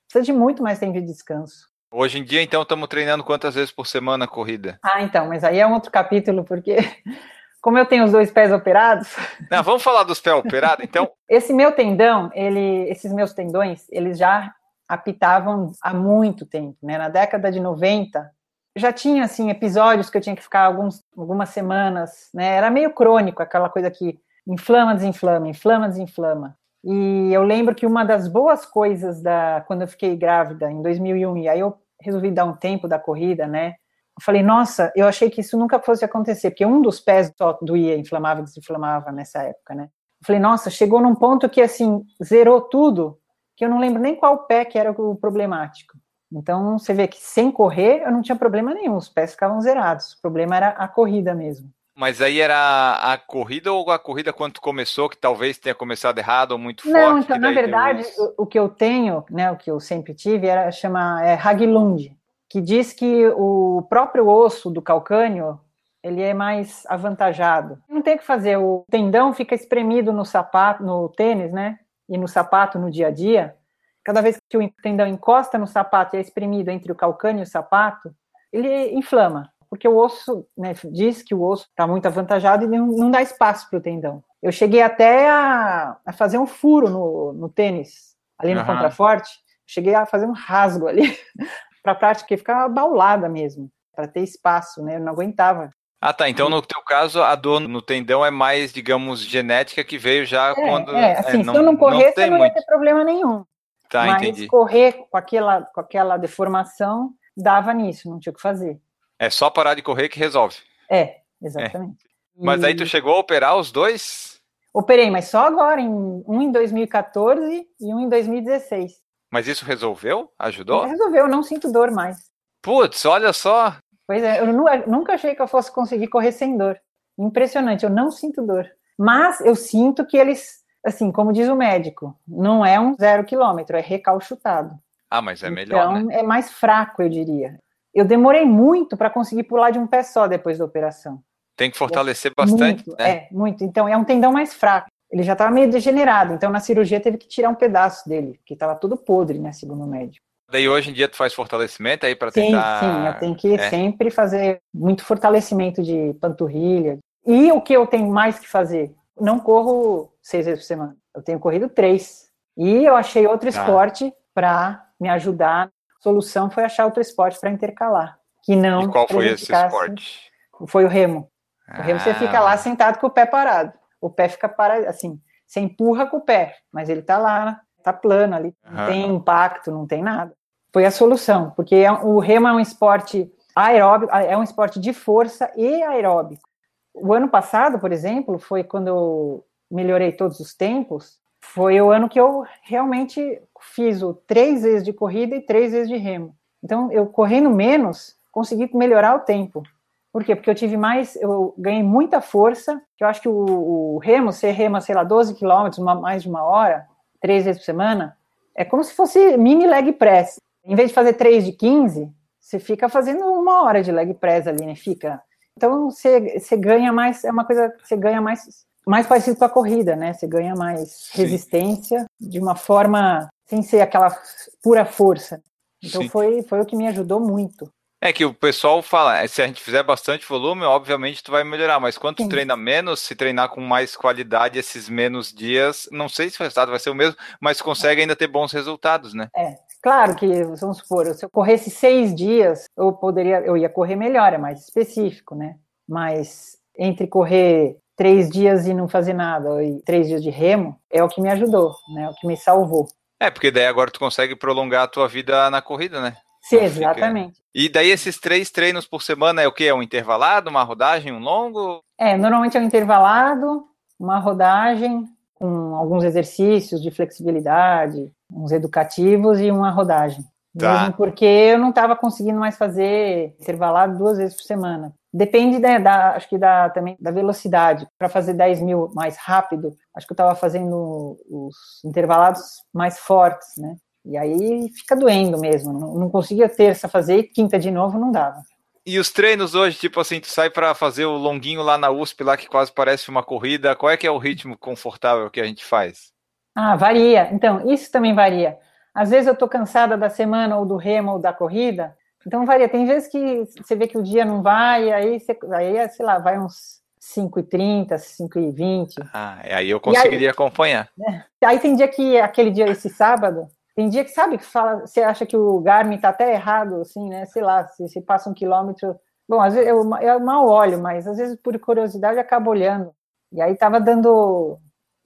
Precisa de muito mais tempo de descanso. Hoje em dia, então, estamos treinando quantas vezes por semana a corrida? Ah, então, mas aí é um outro capítulo, porque como eu tenho os dois pés operados. Não, vamos falar dos pés operados, então. Esse meu tendão, ele, esses meus tendões, eles já apitavam há muito tempo, né? Na década de 90, já tinha assim episódios que eu tinha que ficar alguns, algumas semanas, né? Era meio crônico, aquela coisa que inflama, desinflama, inflama, desinflama. E eu lembro que uma das boas coisas da quando eu fiquei grávida em 2001 e aí eu resolvi dar um tempo da corrida, né? Eu falei, nossa, eu achei que isso nunca fosse acontecer, porque um dos pés só doía, inflamava, desinflamava nessa época, né? Eu falei, nossa, chegou num ponto que assim zerou tudo, que eu não lembro nem qual pé que era o problemático. Então, você vê que sem correr, eu não tinha problema nenhum, os pés ficavam zerados. O problema era a corrida mesmo. Mas aí era a corrida ou a corrida quando começou, que talvez tenha começado errado ou muito não, forte? então, na verdade, o, o, que eu tenho, né, o que eu sempre tive, era chama é, Haglund, que diz que o próprio osso do calcânio, ele é mais avantajado. Não tem o que fazer, o tendão fica espremido no sapato, no tênis, né, e no sapato no dia a dia, cada vez que o tendão encosta no sapato e é espremido entre o calcânio e o sapato, ele inflama, porque o osso, né, diz que o osso está muito avantajado e não, não dá espaço para o tendão. Eu cheguei até a, a, fazer um furo no, no tênis, ali no uhum. contraforte, cheguei a fazer um rasgo ali, para a prática ficar baulada mesmo, para ter espaço, né, eu não aguentava. Ah, tá. Então, no teu caso, a dor no tendão é mais, digamos, genética que veio já é, quando. É, assim, é, não, se eu não corresse, não, não ia ter problema nenhum. Tá, Mas entendi. correr com aquela, com aquela deformação dava nisso, não tinha o que fazer. É só parar de correr que resolve. É, exatamente. É. Mas aí tu chegou a operar os dois? Operei, mas só agora, em, um em 2014 e um em 2016. Mas isso resolveu? Ajudou? Resolveu, não sinto dor mais. Putz, olha só. Pois é, eu nunca achei que eu fosse conseguir correr sem dor. Impressionante, eu não sinto dor. Mas eu sinto que eles assim, como diz o médico, não é um zero quilômetro, é recalchutado. Ah, mas é melhor, então, né? é mais fraco, eu diria. Eu demorei muito para conseguir pular de um pé só depois da operação. Tem que fortalecer bastante, muito, né? É, muito. Então, é um tendão mais fraco. Ele já estava meio degenerado, então na cirurgia teve que tirar um pedaço dele, que estava tudo podre, né, segundo o médico. Daí hoje em dia tu faz fortalecimento aí para tentar... Sim, sim, eu tenho que é. sempre fazer muito fortalecimento de panturrilha. E o que eu tenho mais que fazer? Não corro seis vezes por semana. Eu tenho corrido três. E eu achei outro tá. esporte para me ajudar. A solução foi achar outro esporte para intercalar. Que não. E qual foi esse esporte? Foi o remo. O remo você fica lá ah. sentado com o pé parado. O pé fica parado, assim, você empurra com o pé, mas ele tá lá, tá plano ali, não tem impacto, não tem nada. Foi a solução, porque é, o remo é um esporte aeróbico, é um esporte de força e aeróbico. O ano passado, por exemplo, foi quando eu melhorei todos os tempos, foi o ano que eu realmente fiz o três vezes de corrida e três vezes de remo. Então, eu correndo menos, consegui melhorar o tempo. Por quê? Porque eu tive mais, eu ganhei muita força, que eu acho que o, o remo, você rema, sei lá, 12 quilômetros, mais de uma hora, três vezes por semana, é como se fosse mini leg press. Em vez de fazer três de 15, você fica fazendo uma hora de leg press ali, né? Fica. Então, você, você ganha mais, é uma coisa que você ganha mais mais parecido com a corrida, né? Você ganha mais Sim. resistência de uma forma sem ser aquela pura força. Então foi, foi o que me ajudou muito. É que o pessoal fala, é, se a gente fizer bastante volume, obviamente tu vai melhorar, mas quando tu treina menos, se treinar com mais qualidade esses menos dias, não sei se o resultado vai ser o mesmo, mas consegue ainda ter bons resultados, né? É, claro que, vamos supor, se eu corresse seis dias, eu poderia, eu ia correr melhor, é mais específico, né? Mas entre correr três dias e não fazer nada, e três dias de remo, é o que me ajudou, né? O que me salvou. É, porque daí agora tu consegue prolongar a tua vida na corrida, né? Sim, exatamente. Fica... E daí esses três treinos por semana é o que? É um intervalado, uma rodagem, um longo? É, normalmente é um intervalado, uma rodagem com alguns exercícios de flexibilidade, uns educativos e uma rodagem. Tá. Mesmo porque eu não estava conseguindo mais fazer intervalado duas vezes por semana. Depende da, da, acho que da, também da velocidade. Para fazer 10 mil mais rápido, acho que eu estava fazendo os intervalados mais fortes, né? E aí fica doendo mesmo. Não, não conseguia terça fazer e quinta de novo não dava. E os treinos hoje, tipo assim, tu sai para fazer o longuinho lá na USP, lá que quase parece uma corrida. Qual é que é o ritmo confortável que a gente faz? Ah, varia. Então, isso também varia. Às vezes eu estou cansada da semana ou do remo ou da corrida, então varia. Tem vezes que você vê que o dia não vai, aí, você, aí sei lá, vai uns 5h30, 5h20. Ah, aí eu conseguiria aí, acompanhar. Né? Aí tem dia que, aquele dia, esse sábado, Tem dia que, sabe, que fala, você acha que o Garmin tá até errado, assim, né? Sei lá, se, se passa um quilômetro. Bom, às vezes eu, eu mal olho, mas às vezes por curiosidade eu acabo olhando. E aí tava dando,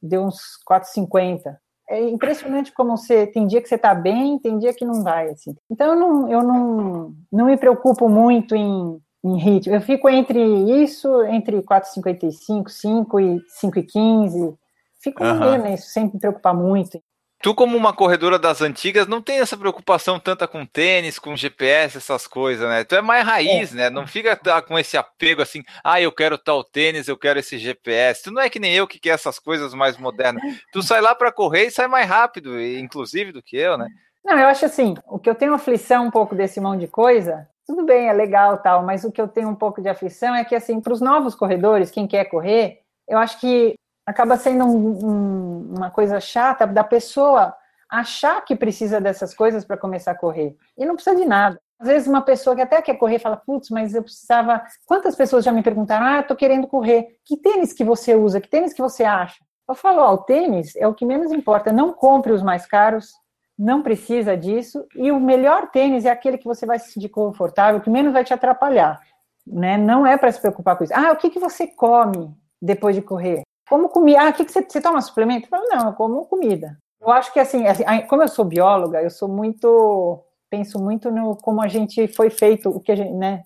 deu uns 4,50 é impressionante como você tem dia que você está bem, tem dia que não vai, assim. Então eu não, eu não, não me preocupo muito em, em ritmo. Eu fico entre isso, entre 4,55, 5 e 5,15. Fico uhum. nisso, sem me preocupar muito. Tu, como uma corredora das antigas, não tem essa preocupação tanta com tênis, com GPS, essas coisas, né? Tu é mais raiz, é. né? Não fica com esse apego assim, ah, eu quero tal tênis, eu quero esse GPS. Tu não é que nem eu que quer essas coisas mais modernas. Tu sai lá para correr e sai mais rápido, inclusive, do que eu, né? Não, eu acho assim, o que eu tenho aflição um pouco desse monte de coisa, tudo bem, é legal tal, mas o que eu tenho um pouco de aflição é que, assim, para os novos corredores, quem quer correr, eu acho que acaba sendo um, um, uma coisa chata da pessoa achar que precisa dessas coisas para começar a correr. E não precisa de nada. Às vezes uma pessoa que até quer correr fala, putz, mas eu precisava... Quantas pessoas já me perguntaram, ah, estou querendo correr. Que tênis que você usa? Que tênis que você acha? Eu falo, ó, o tênis é o que menos importa. Não compre os mais caros, não precisa disso. E o melhor tênis é aquele que você vai se sentir confortável, que menos vai te atrapalhar. Né? Não é para se preocupar com isso. Ah, o que, que você come depois de correr? Como comida? Ah, o que, que você, você toma suplemento? Eu falo, não, eu como comida. Eu acho que assim, assim, como eu sou bióloga, eu sou muito, penso muito no como a gente foi feito, o que a gente, né?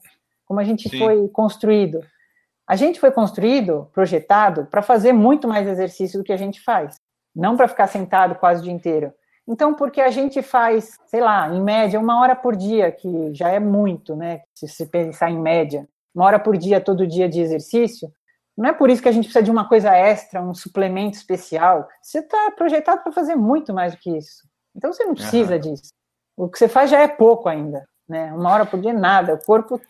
Como a gente Sim. foi construído. A gente foi construído, projetado, para fazer muito mais exercício do que a gente faz, não para ficar sentado quase o dia inteiro. Então, porque a gente faz, sei lá, em média, uma hora por dia, que já é muito, né? Se você pensar em média, uma hora por dia, todo dia de exercício, não é por isso que a gente precisa de uma coisa extra, um suplemento especial. Você está projetado para fazer muito mais do que isso. Então você não precisa uhum. disso. O que você faz já é pouco ainda, né? Uma hora por dia nada. O corpo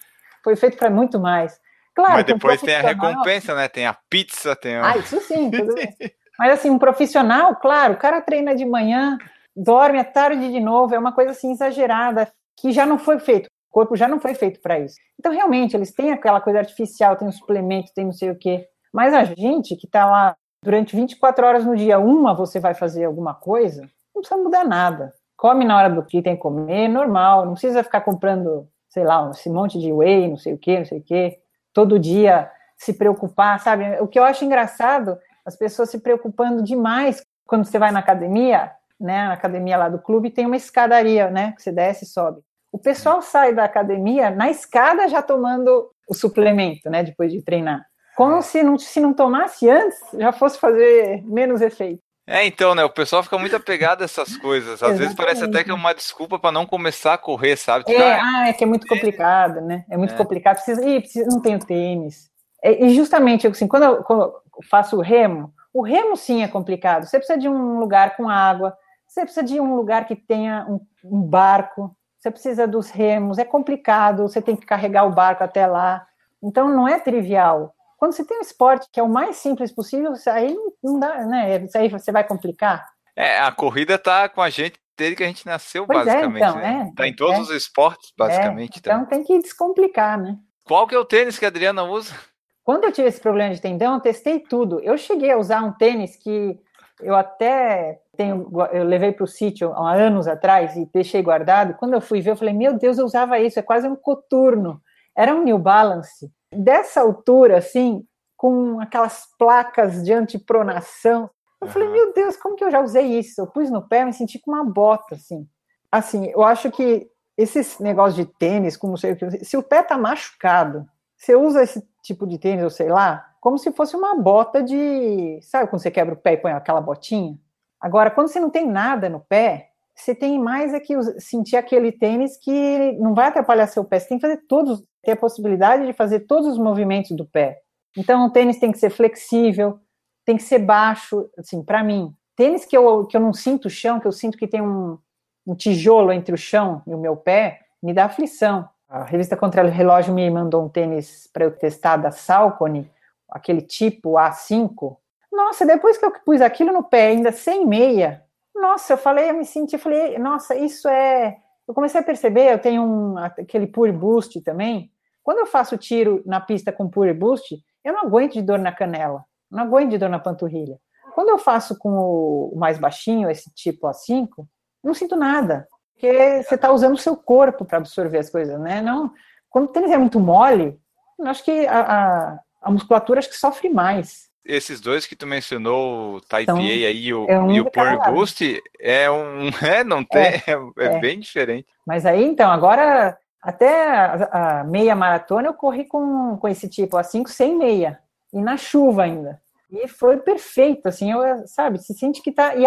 foi feito para muito mais. Claro. Mas depois um tem a recompensa, né? Tem a pizza, tem. A... Ah, isso sim. Tudo bem. Mas assim, um profissional, claro, o cara treina de manhã, dorme à tarde de novo. É uma coisa assim exagerada que já não foi feito corpo já não foi feito para isso. Então, realmente, eles têm aquela coisa artificial, tem um suplemento, tem não sei o quê. Mas a gente que está lá durante 24 horas no dia, uma você vai fazer alguma coisa, não precisa mudar nada. Come na hora do que tem que comer, normal. Não precisa ficar comprando, sei lá, esse monte de whey, não sei o quê, não sei o quê. Todo dia se preocupar, sabe? O que eu acho engraçado, as pessoas se preocupando demais quando você vai na academia, né? Na academia lá do clube tem uma escadaria, né? Que você desce e sobe. O pessoal sai da academia na escada já tomando o suplemento, né, depois de treinar. Como se não, se não tomasse antes, já fosse fazer menos efeito. É, então, né? O pessoal fica muito apegado a essas coisas. Às vezes parece até que é uma desculpa para não começar a correr, sabe? Tipo, é, ah, é que é muito complicado, né? É muito é. complicado. Precisa, ih, precisa, não tenho tênis. É, e justamente, assim, quando eu, quando eu faço o remo, o remo sim é complicado. Você precisa de um lugar com água, você precisa de um lugar que tenha um, um barco, você precisa dos remos, é complicado, você tem que carregar o barco até lá. Então não é trivial. Quando você tem um esporte que é o mais simples possível, aí não, não dá, né? Isso aí você vai complicar. É, a corrida tá com a gente desde que a gente nasceu, pois é, basicamente. É, então, né? Tá em todos é, os esportes, basicamente. É, então tá. tem que descomplicar, né? Qual que é o tênis que a Adriana usa? Quando eu tive esse problema de tendão, eu testei tudo. Eu cheguei a usar um tênis que eu até tenho, eu levei para o sítio há anos atrás e deixei guardado. Quando eu fui ver, eu falei: Meu Deus, eu usava isso, é quase um coturno. Era um New Balance dessa altura, assim, com aquelas placas de antipronação. Eu falei: Meu Deus, como que eu já usei isso? Eu pus no pé, me senti com uma bota, assim. Assim, eu acho que esses negócios de tênis, como sei o que, se o pé tá machucado, você usa esse tipo de tênis, ou sei lá, como se fosse uma bota de. Sabe quando você quebra o pé e põe aquela botinha? Agora, quando você não tem nada no pé, você tem mais é que sentir aquele tênis que não vai atrapalhar seu pé. Você tem que fazer todos, ter a possibilidade de fazer todos os movimentos do pé. Então, o tênis tem que ser flexível, tem que ser baixo, assim, para mim. Tênis que eu, que eu não sinto o chão, que eu sinto que tem um, um tijolo entre o chão e o meu pé, me dá aflição. A revista Contra o Relógio me mandou um tênis para eu testar da Salcone, aquele tipo A5, nossa, depois que eu pus aquilo no pé, ainda sem meia, nossa, eu falei, eu me senti, falei, nossa, isso é. Eu comecei a perceber, eu tenho um, aquele Pure Boost também. Quando eu faço tiro na pista com Pure Boost, eu não aguento de dor na canela, não aguento de dor na panturrilha. Quando eu faço com o mais baixinho, esse tipo A5, não sinto nada, porque você está usando o seu corpo para absorver as coisas, né? Não, quando o tênis é muito mole, acho que a, a, a musculatura acho que sofre mais. Esses dois que tu mencionou, o Type então, aí o, é um e o Power Boost, é um. É, não tem. É, é, é, bem diferente. Mas aí, então, agora, até a, a, meia maratona eu corri com, com esse tipo, a 5 sem meia. E na chuva ainda. E foi perfeito, assim, eu, sabe, se sente que tá. E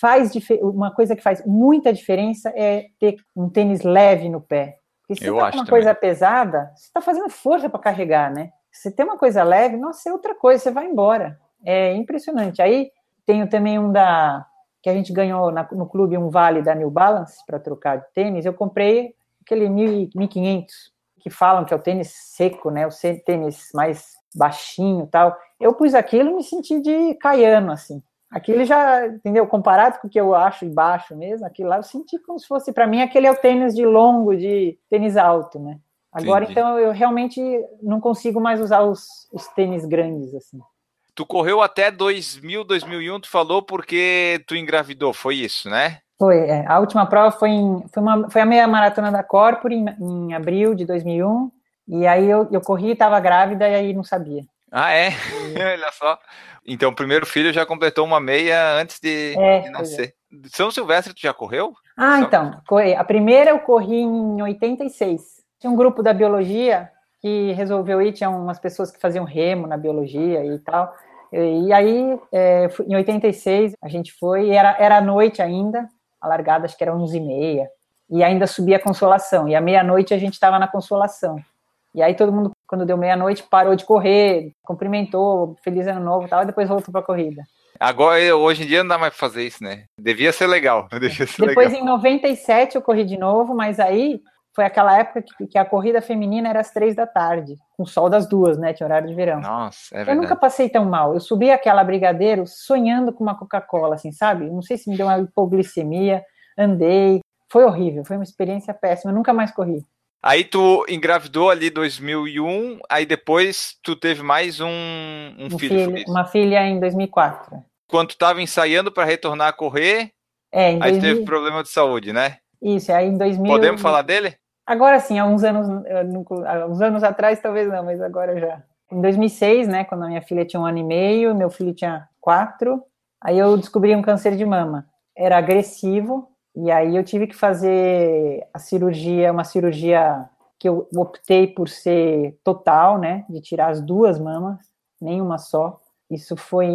faz uma coisa que faz muita diferença é ter um tênis leve no pé. Porque se eu tá acho uma também. coisa pesada, você está fazendo força para carregar, né? Se tem uma coisa leve, nossa, é outra coisa, você vai embora. É impressionante. Aí tenho também um da que a gente ganhou na, no clube um vale da New Balance para trocar de tênis. Eu comprei aquele 1500 que falam que é o tênis seco, né? O tênis mais baixinho, tal. Eu pus aquilo e me senti de caiano assim. Aquilo já, entendeu? Comparado com o que eu acho baixo mesmo, aquilo lá eu senti como se fosse para mim aquele é o tênis de longo, de tênis alto, né? Agora, Entendi. então, eu realmente não consigo mais usar os, os tênis grandes, assim. Tu correu até 2000, 2001, tu falou porque tu engravidou, foi isso, né? Foi, é. A última prova foi, em, foi, uma, foi a meia maratona da Corpore, em, em abril de 2001, e aí eu, eu corri, estava grávida e aí não sabia. Ah, é? Olha só. Então, o primeiro filho já completou uma meia antes de, É, de pois nascer. São Silvestre, tu já correu? Ah, Só- então, a primeira eu corri em 86. Tinha um grupo da biologia que resolveu ir, tinha umas pessoas que faziam remo na biologia e tal. E, aí, é, em 86, a gente foi, e era, era noite ainda, a largada acho que era 11 e meia, e ainda subia a consolação. E à meia-noite a gente estava na consolação. E aí todo mundo, quando deu meia-noite, parou de correr, cumprimentou, feliz ano novo e tal, e depois voltou para a corrida. Agora, hoje em dia não dá mais pra fazer isso, né? Devia ser legal. Devia ser Depois, legal. em 97, eu corri de novo, mas aí foi aquela época que, que a corrida feminina era às três da tarde, com sol das duas, né? Tinha horário de verão. Nossa, é eu verdade. nunca passei tão mal. Eu subi aquela brigadeiro sonhando com uma Coca-Cola, assim, sabe? Não sei se me deu uma hipoglicemia, andei. Foi horrível, foi uma experiência péssima. Eu nunca mais corri. Aí tu engravidou ali 2001, aí depois tu teve mais um, um Um filho, filho- uma filha em 2004. Quando tu tava ensaiando para retornar a correr, É, aí 2000, teve problema de saúde, né? Isso, aí em 2000. Podemos falar dele? Agora sim, há uns anos, nunca- há uns anos atrás talvez não, mas agora já. Em 2006, né, quando a minha filha tinha um ano e meio, meu filho tinha quatro, aí eu descobri um câncer de mama. Era agressivo, e aí eu tive que fazer a cirurgia, uma cirurgia que eu optei por ser total, né, de tirar as duas mamas, nenhuma só. Isso foi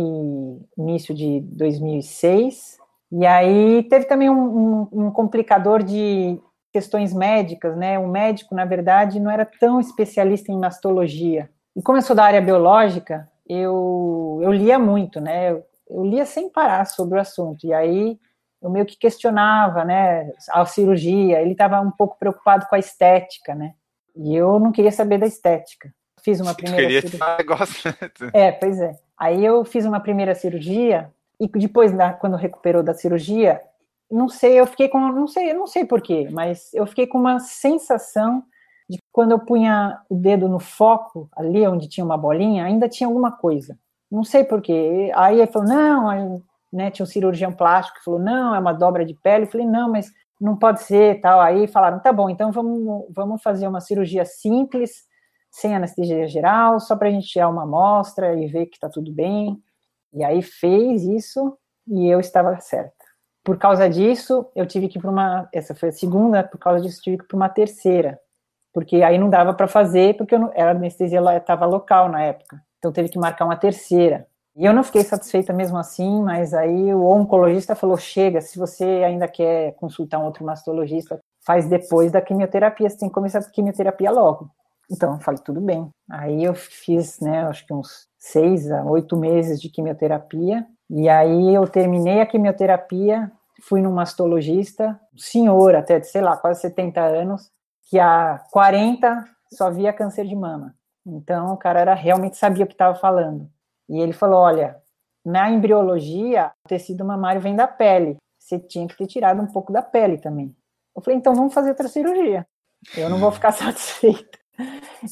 início de 2006. E aí teve também um, um- um complicador de questões médicas, né? O médico, na verdade, não era tão especialista em mastologia. E como eu sou da área biológica, eu, eu lia muito, né? Eu, eu lia sem parar sobre o assunto. E aí eu meio que questionava, né? A cirurgia. Ele estava um pouco preocupado com a estética, né? E eu não queria saber da estética. Fiz uma primeira queria cirurgia. negócio, né? É, pois é. Aí eu fiz uma primeira cirurgia e depois, da- quando recuperou da cirurgia, não sei, eu fiquei com, não sei, não sei porquê, mas eu fiquei com uma sensação de quando eu punha o dedo no foco, ali onde tinha uma bolinha, ainda tinha alguma coisa. Não sei porquê. Aí ele falou, não, aí, né, tinha um cirurgião plástico que falou, não, é uma dobra de pele. Eu falei, não, mas não pode ser, tal. Aí falaram, tá bom, então vamos, vamos fazer uma cirurgia simples, sem anestesia geral, só para a gente tirar uma amostra e ver que está tudo bem. E aí fez isso e eu estava certa. Por causa disso, eu tive que ir para uma. Essa foi a segunda, por causa disso, tive que ir para uma terceira. Porque aí não dava para fazer, porque eu não, era anestesia estava local na época. Então teve que marcar uma terceira. E eu não fiquei satisfeita mesmo assim, mas aí o oncologista falou: chega, se você ainda quer consultar um outro mastologista, faz depois da quimioterapia, você tem que começar a quimioterapia logo. Então, eu falei, tudo bem. Aí eu fiz, né, acho que uns seis a oito meses de quimioterapia. E aí eu terminei a quimioterapia, fui num mastologista, um senhor até, de, sei lá, quase 70 anos, que há 40 só via câncer de mama. Então, o cara era, realmente sabia o que estava falando. E ele falou, olha, na embriologia, o tecido mamário vem da pele. Você tinha que ter tirado um pouco da pele também. Eu falei, então vamos fazer outra cirurgia. Eu não vou ficar satisfeita.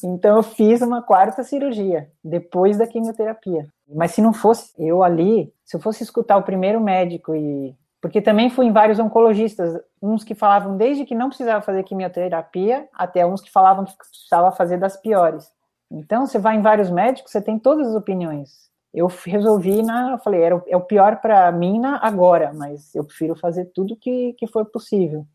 Então eu fiz uma quarta cirurgia depois da quimioterapia. Mas se não fosse eu ali, se eu fosse escutar o primeiro médico e Porque também fui em vários oncologistas, uns que falavam desde que não precisava fazer quimioterapia, até uns que falavam que precisava fazer das piores. Então, você vai em vários médicos, você tem todas as opiniões. Eu resolvi, na, eu falei, era, é o pior para mim na, agora, mas eu prefiro fazer tudo que, que for possível.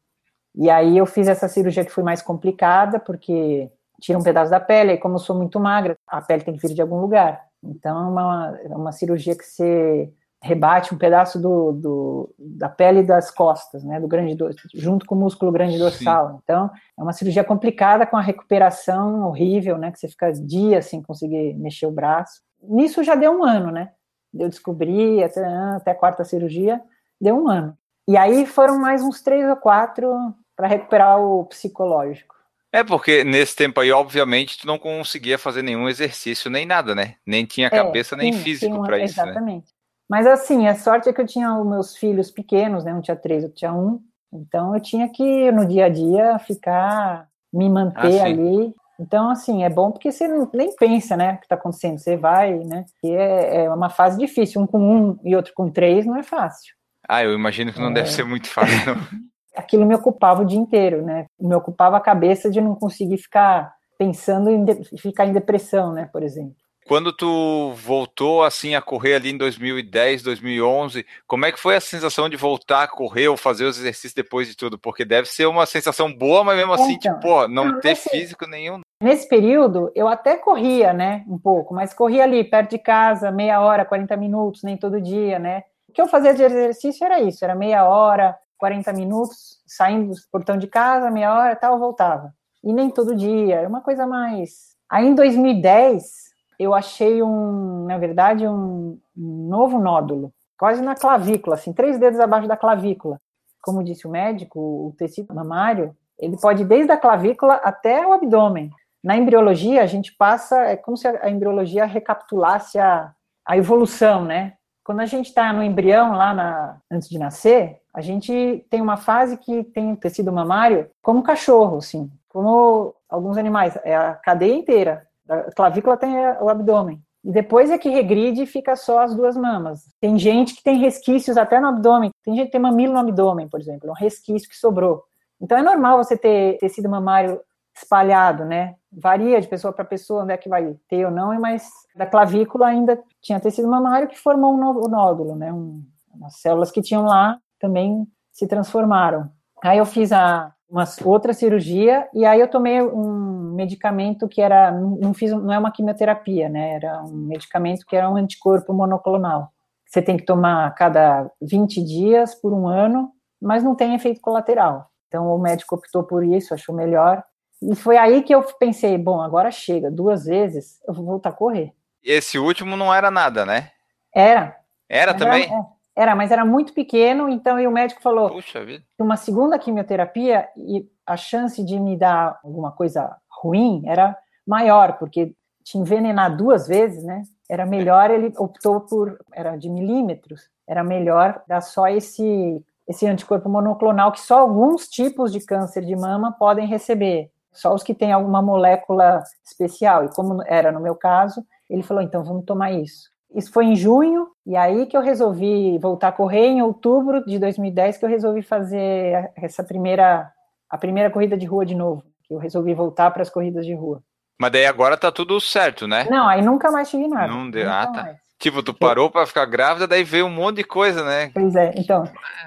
E aí eu fiz essa cirurgia que foi mais complicada, porque tira um pedaço da pele, e como eu sou muito magra, a pele tem que vir de algum lugar. Então, é uma, é uma cirurgia que você rebate um pedaço do, do, da pele das costas, né, do grande junto com o músculo grande dorsal. Sim. Então, é uma cirurgia complicada com a recuperação horrível, né, que você fica dias sem conseguir mexer o braço. Nisso já deu um ano, né? Eu descobri até, até a quarta cirurgia, deu um ano. E aí foram mais uns três ou quatro para recuperar o psicológico. É porque nesse tempo aí, obviamente, tu não conseguia fazer nenhum exercício nem nada, né? Nem tinha é, cabeça é, nem sim, físico para isso. Né? Exatamente. Né? Mas assim, a sorte é que eu tinha os meus filhos pequenos, né? Um tinha três, outro tinha um. Então eu tinha que, no dia a dia, ficar, me manter ah, ali. Então, assim, é bom porque você nem pensa, né, o que está acontecendo. Você vai, né? E é, é, uma fase difícil. Um com um e outro com três não é fácil. Ah, eu imagino que não é... deve ser muito fácil, Aquilo me ocupava o dia inteiro, né? Me ocupava a cabeça de não conseguir ficar pensando em ficar em depressão, né, por exemplo. Quando tu voltou assim a correr ali em 2010, 2011, como é que foi a sensação de voltar a correr ou fazer os exercícios depois de tudo? Porque deve ser uma sensação boa, mas mesmo assim, então, tipo, pô, não, não ter nesse, físico nenhum. Nesse período, eu até corria, né, um pouco, mas corria ali perto de casa, meia hora, 40 minutos, nem todo dia, né? O que eu fazia de exercício era isso, era meia hora, 40 minutos, saindo do portão de casa, meia hora, tal, voltava. E nem todo dia, era uma coisa mais. Aí em 2010, eu achei um, na verdade, um, novo nódulo, quase na clavícula, assim, três dedos abaixo da clavícula. Como disse o médico, o tecido mamário, ele pode ir desde a clavícula até o abdômen. Na embriologia, a gente passa, é como se a embriologia recapitulasse a, a evolução, né? Quando a gente está no embrião, lá na, antes de nascer, a gente tem uma fase que tem tecido mamário como cachorro, assim, como alguns animais, é a cadeia inteira. A clavícula tem o abdômen. E depois é que regride e fica só as duas mamas. Tem gente que tem resquícios até no abdômen. Tem gente que tem mamilo no abdômen, por exemplo, é um resquício que sobrou. Então é normal você ter tecido mamário espalhado, né? Varia de pessoa para pessoa onde é que vai ter ou não, mas da clavícula ainda tinha tecido mamário que formou um nódulo, né? Um, as células que tinham lá também se transformaram. Aí eu fiz a uma outra cirurgia e aí eu tomei um medicamento que era não fiz não é uma quimioterapia, né? Era um medicamento que era um anticorpo monoclonal. Você tem que tomar a cada 20 dias por um ano, mas não tem efeito colateral. Então o médico optou por isso, achou melhor. E foi aí que eu pensei, bom, agora chega, duas vezes, eu vou voltar a correr. Esse último não era nada, né? Era. Era, era também? É. Era, mas era muito pequeno, então e o médico falou: Puxa vida. uma segunda quimioterapia e a chance de me dar alguma coisa ruim era maior, porque te envenenar duas vezes, né? Era melhor, ele optou por, era de milímetros, era melhor dar só esse, esse anticorpo monoclonal que só alguns tipos de câncer de mama podem receber, só os que têm alguma molécula especial. E como era no meu caso, ele falou: então vamos tomar isso. Isso foi em junho, e aí que eu resolvi voltar a correr em outubro de 2010 que eu resolvi fazer essa primeira a primeira corrida de rua de novo, que eu resolvi voltar para as corridas de rua. Mas daí agora tá tudo certo, né? Não, aí nunca mais tive nada. Não deu, ah, tá. Mais. Tipo, tu parou para ficar grávida, daí veio um monte de coisa, né? Pois é, então.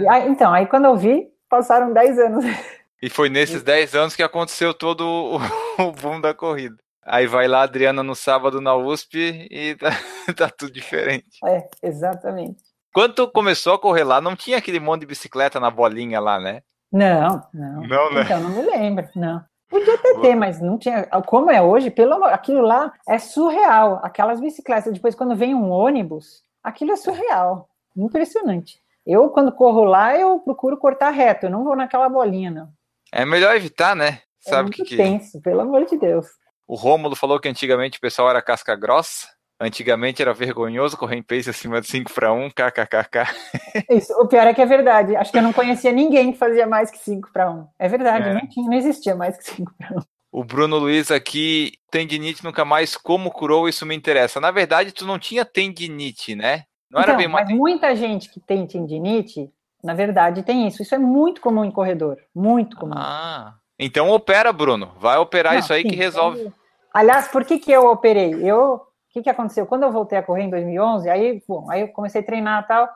Aí, então, aí quando eu vi, passaram 10 anos. E foi nesses 10 anos que aconteceu todo o, o boom da corrida. Aí vai lá a Adriana no sábado na USP e tá, tá tudo diferente. É, exatamente. Quando tu começou a correr lá, não tinha aquele monte de bicicleta na bolinha lá, né? Não, não. Não, né? Então, não me lembro, não. Podia até ter, mas não tinha. Como é hoje, pelo amor, aquilo lá é surreal. Aquelas bicicletas, depois quando vem um ônibus, aquilo é surreal. Impressionante. Eu, quando corro lá, eu procuro cortar reto, eu não vou naquela bolinha, não. É melhor evitar, né? Sabe é muito que tenso, pelo amor de Deus. O Rômulo falou que antigamente o pessoal era casca grossa. Antigamente era vergonhoso correr em pace acima de 5 para 1, kkkk. Isso, o pior é que é verdade. Acho que eu não conhecia ninguém que fazia mais que 5 para 1. É verdade, é. Não, tinha, não existia mais que 5 para 1. O Bruno Luiz aqui, tendinite nunca mais, como curou, isso me interessa. Na verdade, tu não tinha tendinite, né? Não então, era bem mais... Mas muita gente que tem tendinite Na verdade, tem isso. Isso é muito comum em corredor. Muito comum. Ah. Então opera, Bruno. Vai operar Não, isso aí sim, que resolve. Aliás, por que, que eu operei? Eu, o que, que aconteceu? Quando eu voltei a correr em 2011, aí, bom, aí eu comecei a treinar e tal.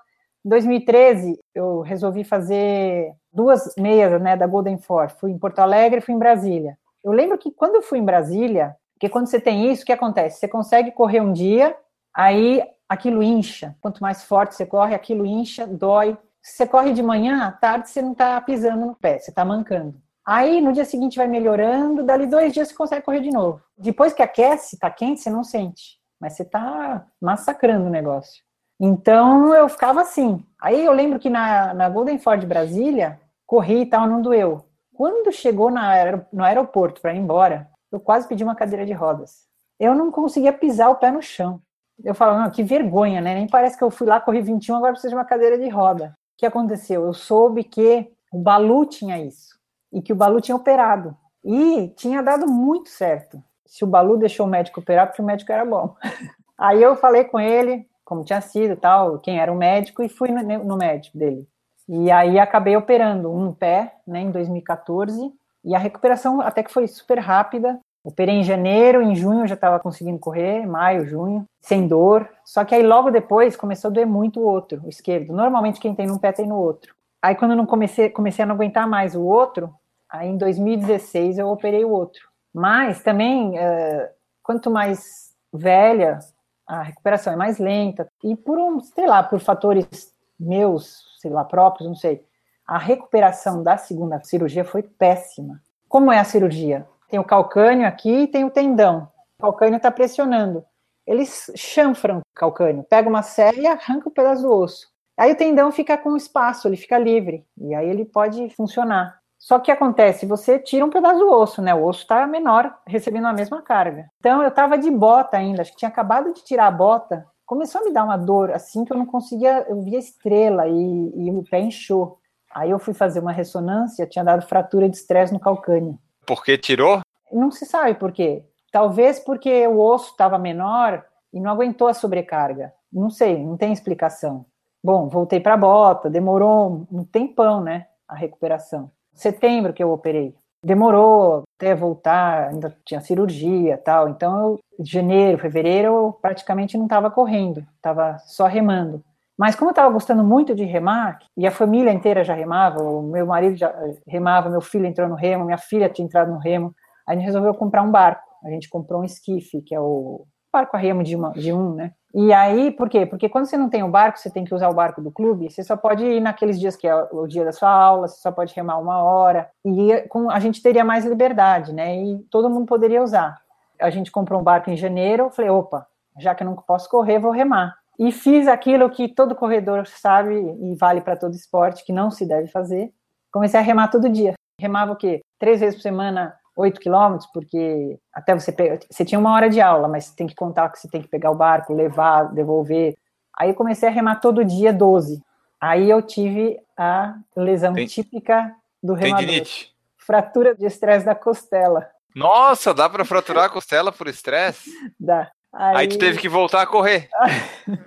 Em 2013, eu resolvi fazer duas meias né, da Golden Four. Fui em Porto Alegre e fui em Brasília. Eu lembro que quando eu fui em Brasília, porque quando você tem isso, o que acontece? Você consegue correr um dia, aí aquilo incha. Quanto mais forte você corre, aquilo incha, dói. Se você corre de manhã, à tarde você não está pisando no pé, você está mancando. Aí no dia seguinte vai melhorando, dali dois dias você consegue correr de novo. Depois que aquece, tá quente, você não sente. Mas você tá massacrando o negócio. Então eu ficava assim. Aí eu lembro que na, na Golden Ford Brasília, corri e tal, não doeu. Quando chegou na, no aeroporto para ir embora, eu quase pedi uma cadeira de rodas. Eu não conseguia pisar o pé no chão. Eu não, que vergonha, né? Nem parece que eu fui lá, corri 21, agora preciso de uma cadeira de roda. O que aconteceu? Eu soube que o Balu tinha isso e que o Balu tinha operado. E tinha dado muito certo. Se o Balu deixou o médico operar, porque o médico era bom. Aí eu falei com ele, como tinha sido, tal, quem era o médico, e fui no, no médico dele. E aí acabei operando um pé, né, em 2014, e a recuperação até que foi super rápida. Operei em janeiro, em junho já estava conseguindo correr, maio, junho, sem dor. Só que aí logo depois começou a doer muito o outro, o esquerdo. Normalmente quem tem num pé tem no outro. Aí quando eu não comecei, comecei a não aguentar mais o outro, Aí em 2016 eu operei o outro. Mas também, uh, quanto mais velha, a recuperação é mais lenta. E por um, sei lá, por fatores meus, sei lá, próprios, não sei. A recuperação da segunda cirurgia foi péssima. Como é a cirurgia? Tem o calcânio aqui e tem o tendão. O calcânio está pressionando. Eles chanfram o calcânio, pega uma serra e arranca o pedaço do osso. Aí o tendão fica com espaço, ele fica livre. E aí ele pode funcionar. Só que acontece, você tira um pedaço do osso, né? O osso está menor, recebendo a mesma carga. Então eu estava de bota ainda, acho que tinha acabado de tirar a bota. Começou a me dar uma dor assim que eu não conseguia, eu via estrela e, e o pé inchou. Aí eu fui fazer uma ressonância, tinha dado fratura de estresse no calcânio. Por que tirou? Não se sabe por quê. Talvez porque o osso estava menor e não aguentou a sobrecarga. Não sei, não tem explicação. Bom, voltei para a bota, demorou um tempão, né, a recuperação setembro que eu operei. Demorou até voltar, ainda tinha cirurgia tal. Então, eu, janeiro, fevereiro, eu praticamente não estava correndo, estava só remando. Mas como eu estava gostando muito de remar, e a família inteira já remava, o meu marido já remava, meu filho entrou no remo, minha filha tinha entrado no remo, a gente resolveu comprar um barco. A gente comprou um esquife, que é o barco a remo de, uma, de um, né? E aí, por quê? Porque quando você não tem o barco, você tem que usar o barco do clube, você só pode ir naqueles dias que é o dia da sua aula, você só pode remar uma hora, e a gente teria mais liberdade, né? E todo mundo poderia usar. A gente comprou um barco em janeiro, falei, opa, já que eu não posso correr, vou remar. E fiz aquilo que todo corredor sabe e vale para todo esporte, que não se deve fazer. Comecei a remar todo dia. Remava o quê? Três vezes por semana 8 quilômetros, porque até você pega, você tinha uma hora de aula, mas tem que contar que você tem que pegar o barco, levar, devolver. Aí eu comecei a remar todo dia 12. Aí eu tive a lesão tem, típica do remador. Tendinite. Fratura de estresse da costela. Nossa, dá para fraturar a costela por estresse? Dá. Aí... Aí tu teve que voltar a correr.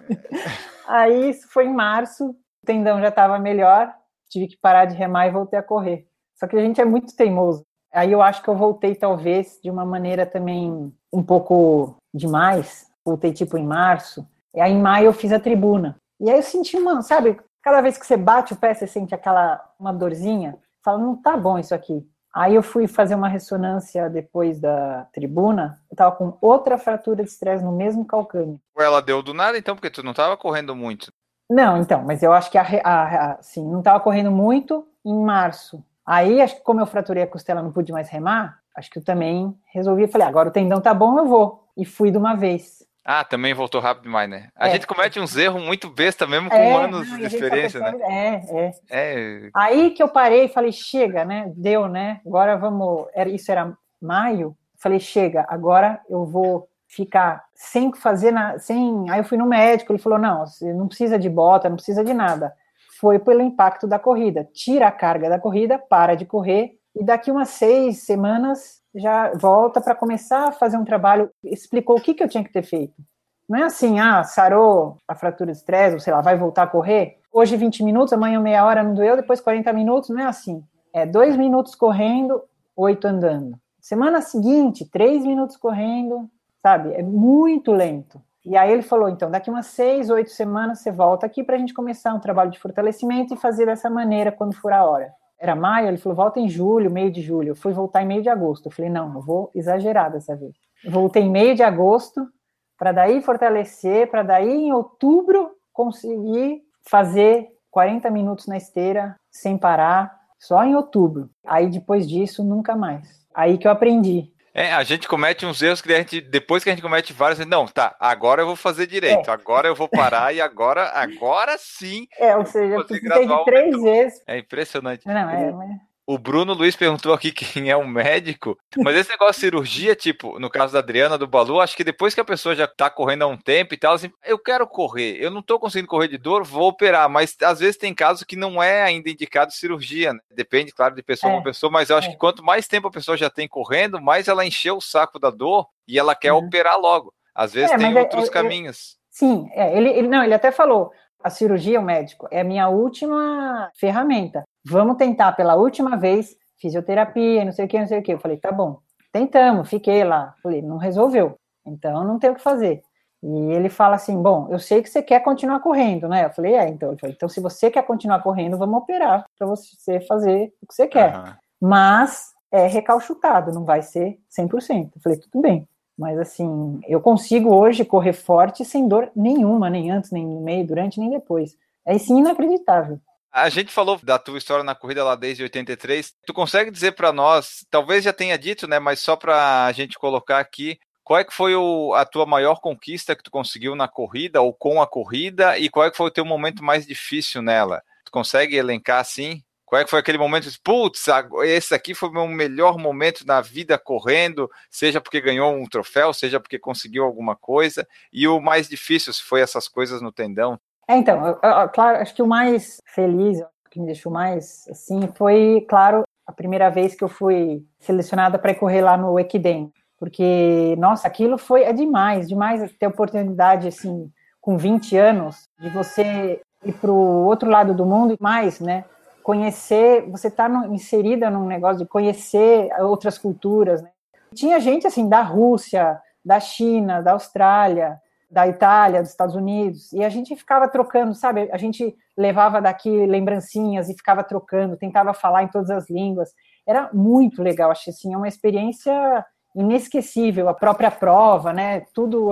Aí isso foi em março, o tendão já estava melhor, tive que parar de remar e voltei a correr. Só que a gente é muito teimoso. Aí eu acho que eu voltei, talvez, de uma maneira também um pouco demais. Voltei, tipo, em março. E aí, em maio, eu fiz a tribuna. E aí eu senti uma, sabe, cada vez que você bate o pé, você sente aquela, uma dorzinha. Fala, não tá bom isso aqui. Aí eu fui fazer uma ressonância depois da tribuna, eu tava com outra fratura de estresse no mesmo calcânio. Ela deu do nada, então, porque tu não tava correndo muito. Não, então, mas eu acho que a, a, a assim, não tava correndo muito em março. Aí, acho que como eu fraturei a costela, não pude mais remar, acho que eu também resolvi, falei, agora o tendão tá bom, eu vou. E fui de uma vez. Ah, também voltou rápido demais, né? A é. gente comete uns erros muito besta mesmo com é, anos de experiência, né? É, é, é. Aí que eu parei e falei, chega, né? Deu, né? Agora vamos. Era, isso era maio. Falei, chega, agora eu vou ficar sem fazer nada, sem. Aí eu fui no médico, ele falou: não, não precisa de bota, não precisa de nada foi pelo impacto da corrida. Tira a carga da corrida, para de correr e daqui umas seis semanas já volta para começar a fazer um trabalho. Explicou o que, que eu tinha que ter feito. Não é assim, ah, sarou a fratura de estresse, ou sei lá, vai voltar a correr. hoje 20 minutos, amanhã meia hora não doeu, depois 40 minutos, não é assim. É dois minutos correndo, oito andando. Semana seguinte, três minutos correndo, sabe? É muito lento. E aí ele falou, então, daqui umas seis, oito semanas você volta aqui para a gente começar um trabalho de fortalecimento e fazer dessa maneira quando for a hora. Era maio, ele falou, volta em julho, meio de julho. Eu fui voltar em meio de agosto. Eu falei, não, eu vou exagerar dessa vez. Voltei em meio de agosto, para daí fortalecer, para daí em outubro conseguir fazer 40 minutos na esteira sem parar, só em outubro. Aí depois disso, nunca mais. Aí que eu aprendi. É, a gente comete uns erros que a gente, depois que a gente comete vários, não, tá, agora eu vou fazer direito, é. agora eu vou parar e agora, agora sim. É, ou seja, eu precisei de três vezes. É impressionante. Não, é, mas... O Bruno Luiz perguntou aqui quem é um médico, mas esse negócio de cirurgia, tipo, no caso da Adriana, do Balu, acho que depois que a pessoa já tá correndo há um tempo e tal, assim, eu quero correr, eu não tô conseguindo correr de dor, vou operar, mas às vezes tem casos que não é ainda indicado cirurgia, né? Depende, claro, de pessoa é. para pessoa, mas eu acho é. que quanto mais tempo a pessoa já tem correndo, mais ela encheu o saco da dor e ela quer uhum. operar logo. Às vezes é, tem é, outros é, caminhos. Sim, ele, ele, não, ele até falou, a cirurgia, o médico, é a minha última ferramenta. Vamos tentar pela última vez fisioterapia, não sei o que, não sei o que. Eu falei, tá bom, tentamos, fiquei lá. Falei, não resolveu, então não tem o que fazer. E ele fala assim, bom, eu sei que você quer continuar correndo, né? Eu falei, é, então, falei, então se você quer continuar correndo, vamos operar para você fazer o que você quer. Uhum. Mas é recalchutado, não vai ser 100%. Eu falei, tudo bem. Mas assim, eu consigo hoje correr forte sem dor nenhuma, nem antes, nem no meio, durante, nem depois. É sim inacreditável. A gente falou da tua história na corrida lá desde 83. Tu consegue dizer para nós, talvez já tenha dito, né, mas só para a gente colocar aqui, qual é que foi o, a tua maior conquista que tu conseguiu na corrida ou com a corrida e qual é que foi o teu momento mais difícil nela? Tu consegue elencar assim? Qual é que foi aquele momento putz, esse aqui foi o meu melhor momento na vida correndo, seja porque ganhou um troféu, seja porque conseguiu alguma coisa, e o mais difícil, se foi essas coisas no tendão? É, então, eu, eu, claro, acho que o mais feliz, o que me deixou mais assim, foi, claro, a primeira vez que eu fui selecionada para correr lá no Equidem, porque, nossa, aquilo foi é demais, demais ter a oportunidade, assim, com 20 anos, de você ir para o outro lado do mundo e mais, né? Conhecer, você está inserida num negócio de conhecer outras culturas, né? Tinha gente, assim, da Rússia, da China, da Austrália, da Itália, dos Estados Unidos, e a gente ficava trocando, sabe? A gente levava daqui lembrancinhas e ficava trocando, tentava falar em todas as línguas. Era muito legal, achei assim, uma experiência inesquecível, a própria prova, né? Tudo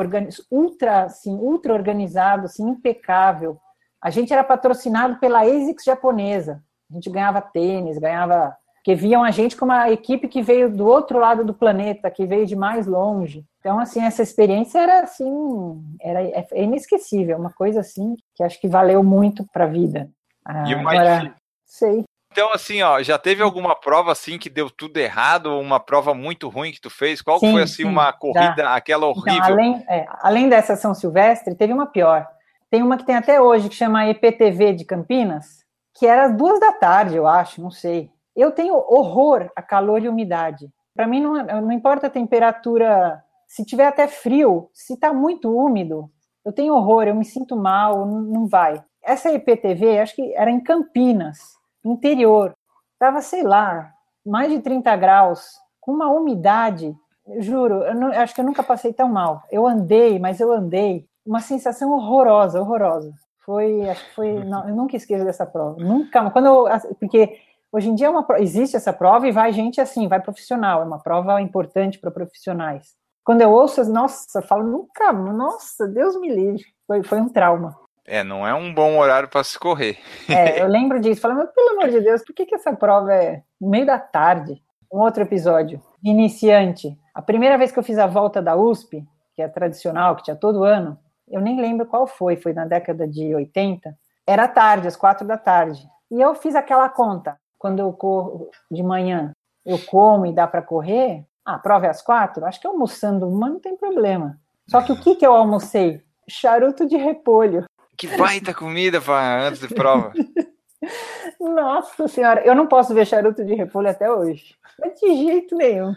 ultra, assim, ultra organizado, assim, impecável. A gente era patrocinado pela ASICS japonesa. A gente ganhava tênis, ganhava que viam a gente como uma equipe que veio do outro lado do planeta, que veio de mais longe. Então, assim, essa experiência era assim, era é, é inesquecível, uma coisa assim que acho que valeu muito para a vida. Ah, e agora, sei. Então, assim, ó, já teve alguma prova assim que deu tudo errado, uma prova muito ruim que tu fez? Qual sim, foi assim sim, uma corrida, já. aquela então, horrível? Então, além, é, além dessa São Silvestre, teve uma pior. Tem uma que tem até hoje que chama EPTV de Campinas, que era às duas da tarde, eu acho, não sei. Eu tenho horror a calor e umidade. Para mim, não, não importa a temperatura, se tiver até frio, se está muito úmido, eu tenho horror, eu me sinto mal, não, vai. Essa IPTV, acho que era em Campinas, interior. Estava, sei lá, mais de 30 graus, com uma umidade, juro, eu não, acho que eu nunca passei tão mal. Eu andei, mas eu andei, uma sensação horrorosa, horrorosa. Foi, acho que foi, não, eu nunca esqueço dessa prova, nunca, quando eu, porque Hoje em dia é uma, existe essa prova e vai gente assim, vai profissional, é uma prova importante para profissionais. Quando eu ouço, nossa, eu falo, nunca, nossa, Deus me livre, foi, foi um trauma. É, não é um bom horário para se correr. É, eu lembro disso, falando, mas pelo amor de Deus, por que, que essa prova é no meio da tarde? Um outro episódio, iniciante. A primeira vez que eu fiz a volta da USP, que é tradicional, que tinha todo ano, eu nem lembro qual foi, foi na década de 80, era tarde, às quatro da tarde. E eu fiz aquela conta quando eu corro de manhã, eu como e dá para correr, ah, prova é às quatro, acho que almoçando uma não tem problema. Só que o que, que eu almocei? Charuto de repolho. Que baita comida para antes de prova. Nossa senhora, eu não posso ver charuto de repolho até hoje. de jeito nenhum.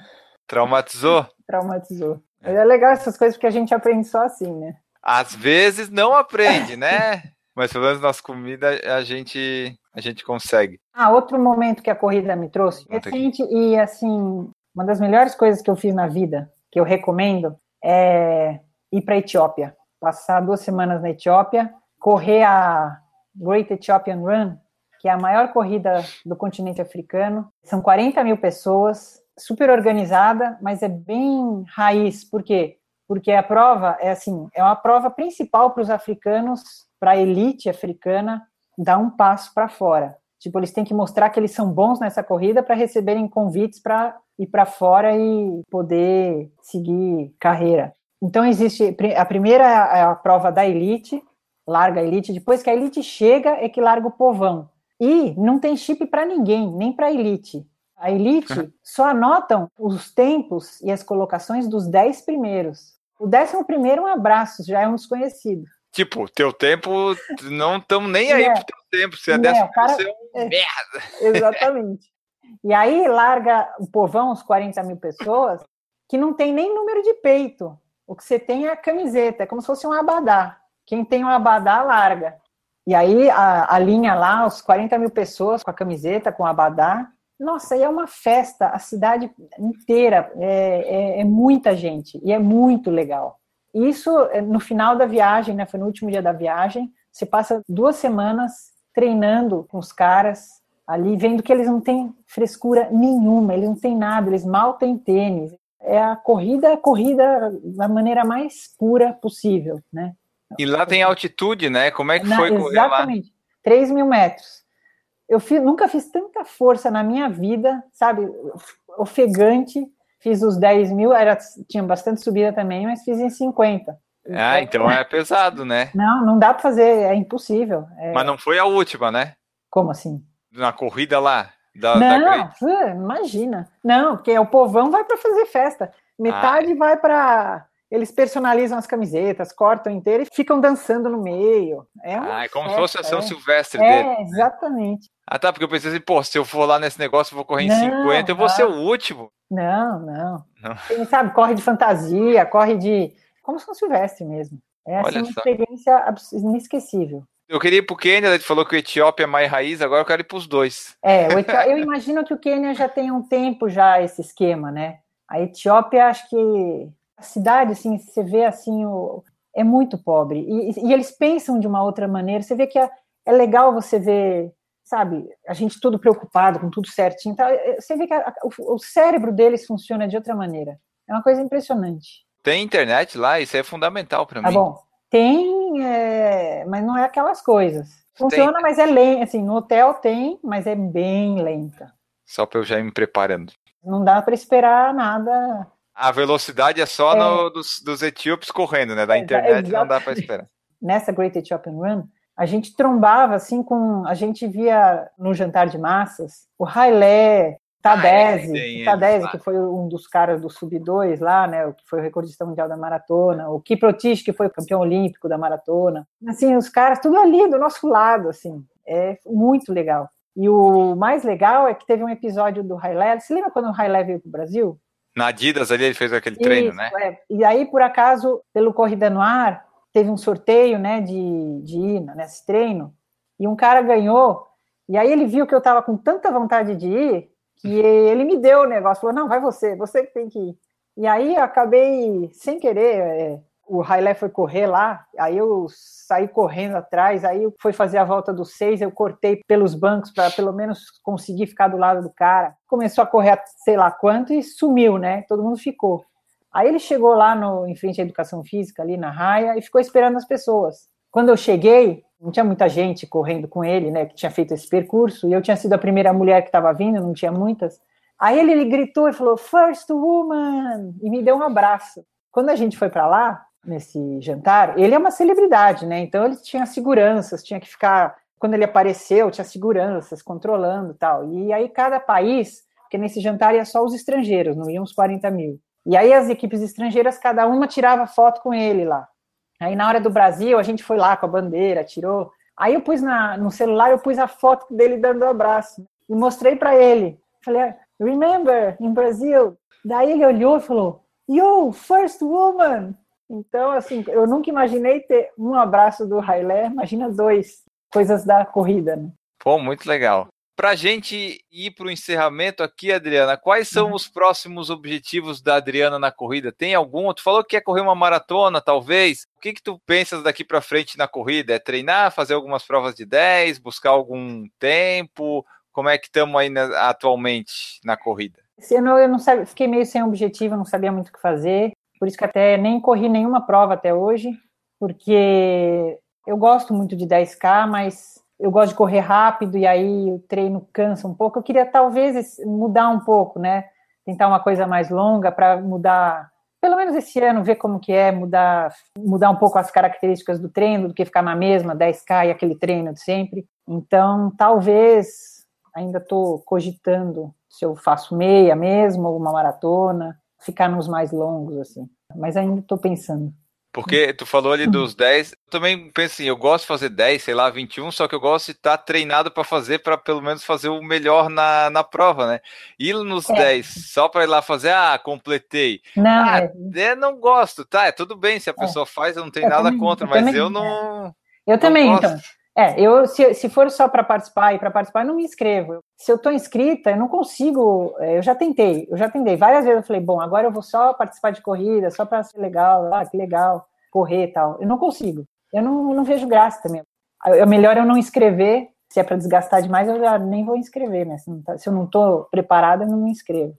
Traumatizou? Traumatizou. Mas é legal essas coisas que a gente aprende só assim, né? Às vezes não aprende, né? Mas pelo menos nas comidas a gente, a gente consegue. Ah, outro momento que a corrida me trouxe, recente e assim, uma das melhores coisas que eu fiz na vida, que eu recomendo, é ir para a Etiópia. Passar duas semanas na Etiópia, correr a Great Ethiopian Run, que é a maior corrida do continente africano. São 40 mil pessoas, super organizada, mas é bem raiz. Por quê? Porque a prova é assim, é uma prova principal para os africanos, para a elite africana, dar um passo para fora. Tipo, eles têm que mostrar que eles são bons nessa corrida para receberem convites para ir para fora e poder seguir carreira. Então existe a primeira é a prova da elite, larga a elite, depois que a elite chega é que larga o povão. E não tem chip para ninguém, nem para a elite. A elite só anotam os tempos e as colocações dos dez primeiros. O décimo primeiro, um abraço, já é um desconhecido. Tipo, teu tempo, não estamos nem aí é. pro teu tempo. Se é, é décimo, cara, você é um é, merda. Exatamente. E aí larga o povão, uns 40 mil pessoas, que não tem nem número de peito. O que você tem é a camiseta, é como se fosse um abadá. Quem tem um abadá, larga. E aí a, a linha lá, os 40 mil pessoas com a camiseta, com o abadá. Nossa, aí é uma festa, a cidade inteira, é, é, é muita gente, e é muito legal. Isso é, no final da viagem, né? Foi no último dia da viagem. Você passa duas semanas treinando com os caras, ali, vendo que eles não têm frescura nenhuma, eles não têm nada, eles mal têm tênis. É a corrida, a corrida da maneira mais pura possível, né? E lá tem altitude, né? Como é que foi correr lá? Exatamente, 3 mil metros. Eu fiz, nunca fiz tanta força na minha vida, sabe? Ofegante. Fiz os 10 mil, era, tinha bastante subida também, mas fiz em 50. Ah, então é pesado, né? Não, não dá para fazer, é impossível. É... Mas não foi a última, né? Como assim? na corrida lá? Da, não, da imagina. Não, porque o povão vai para fazer festa. Metade ah, vai para. Eles personalizam as camisetas, cortam inteiro e ficam dançando no meio. É ah, é como festa, se fosse a São é. Silvestre é, dele. É, exatamente. Ah, tá, porque eu pensei assim, pô, se eu for lá nesse negócio, eu vou correr em não, 50, eu vou ser o último. Não, não. não. Quem sabe, corre de fantasia, corre de. Como São Silvestre mesmo. É assim, uma experiência inesquecível. Eu queria ir pro Quênia, ele falou que o Etiópia é mais raiz, agora eu quero ir pros dois. É, eu imagino que o Quênia já tem um tempo já esse esquema, né? A Etiópia, acho que a cidade, assim, você vê assim, o, é muito pobre. E, e, eles pensam de uma outra maneira. Você vê que é, é, legal você ver, sabe, a gente tudo preocupado com tudo certinho. Tá? Você vê que a, o, o cérebro deles funciona de outra maneira. É uma coisa impressionante. Tem internet lá, isso é fundamental para tá mim. Tá bom. Tem, é, mas não é aquelas coisas. Funciona, tem. mas é lenta. Assim, no hotel tem, mas é bem lenta. Só para eu já ir me preparando. Não dá para esperar nada. A velocidade é só é. No, dos, dos etíopes correndo, né? Da internet não dá para esperar. Nessa Great Ethiopian Run, a gente trombava assim com. A gente via no jantar de massas o Hailé, Tadese, ah, é, que foi um dos caras do Sub-2 lá, né, o que foi o recordista mundial da maratona, o Kiprotich, que foi o campeão olímpico da maratona. Assim, os caras tudo ali do nosso lado, assim, é muito legal. E o mais legal é que teve um episódio do Hailé, você lembra quando o Hailé veio para o Brasil? Na Adidas ali ele fez aquele Isso, treino, né? É. E aí, por acaso, pelo Corrida no Ar, teve um sorteio, né, de, de ir nesse treino, e um cara ganhou, e aí ele viu que eu estava com tanta vontade de ir, que ele me deu o negócio, falou, não, vai você, você que tem que ir. E aí eu acabei, sem querer, é, o Hailé foi correr lá, aí eu saí correndo atrás, aí foi fazer a volta dos seis, eu cortei pelos bancos para pelo menos conseguir ficar do lado do cara. Começou a correr sei lá quanto e sumiu, né? Todo mundo ficou. Aí ele chegou lá no, em frente à educação física, ali na raia, e ficou esperando as pessoas. Quando eu cheguei, não tinha muita gente correndo com ele, né, que tinha feito esse percurso, e eu tinha sido a primeira mulher que estava vindo, não tinha muitas. Aí ele, ele gritou e falou, First Woman, e me deu um abraço. Quando a gente foi para lá, nesse jantar, ele é uma celebridade, né, então ele tinha seguranças, tinha que ficar, quando ele apareceu, tinha seguranças controlando tal, e aí cada país, porque nesse jantar ia só os estrangeiros, não iam uns 40 mil. E aí as equipes estrangeiras, cada uma tirava foto com ele lá. Aí na hora do Brasil, a gente foi lá com a bandeira, tirou. Aí eu pus na, no celular, eu pus a foto dele dando um abraço e mostrei para ele. Falei, remember, in Brasil. Daí ele olhou e falou, yo, first woman. Então, assim, eu nunca imaginei ter um abraço do Railé, imagina dois, coisas da corrida, né? Pô, muito legal. Para a gente ir para o encerramento aqui, Adriana, quais são uhum. os próximos objetivos da Adriana na corrida? Tem algum? Tu falou que quer correr uma maratona, talvez. O que, que tu pensas daqui para frente na corrida? É treinar, fazer algumas provas de 10, buscar algum tempo? Como é que estamos aí na, atualmente na corrida? Esse ano eu não sabia, fiquei meio sem objetivo, não sabia muito o que fazer. Por isso que até nem corri nenhuma prova até hoje, porque eu gosto muito de 10K, mas eu gosto de correr rápido e aí o treino cansa um pouco. Eu queria talvez mudar um pouco, né? Tentar uma coisa mais longa para mudar, pelo menos esse ano, ver como que é, mudar, mudar um pouco as características do treino, do que ficar na mesma 10K e aquele treino de sempre. Então, talvez ainda estou cogitando se eu faço meia mesmo, ou uma maratona, ficar nos mais longos, assim. Mas ainda estou pensando. Porque tu falou ali dos 10, eu também penso assim, eu gosto de fazer 10, sei lá, 21, só que eu gosto de estar treinado para fazer, para pelo menos fazer o melhor na, na prova, né? Ir nos é. 10, só para ir lá fazer, ah, completei. Não, ah, é... não gosto, tá, é tudo bem, se a é. pessoa é. faz, eu não tenho eu nada também, contra, eu mas também, eu não. Eu não também, gosto. então. É, eu se, se for só para participar e para participar, eu não me inscrevo. Se eu estou inscrita, eu não consigo. É, eu já tentei, eu já tentei várias vezes. Eu falei, bom, agora eu vou só participar de corrida, só para ser legal, ah, que legal, correr e tal. Eu não consigo. Eu não, não vejo graça também. É melhor eu não inscrever. Se é para desgastar demais, eu já nem vou inscrever, né? Se, tá, se eu não estou preparada, eu não me inscrevo.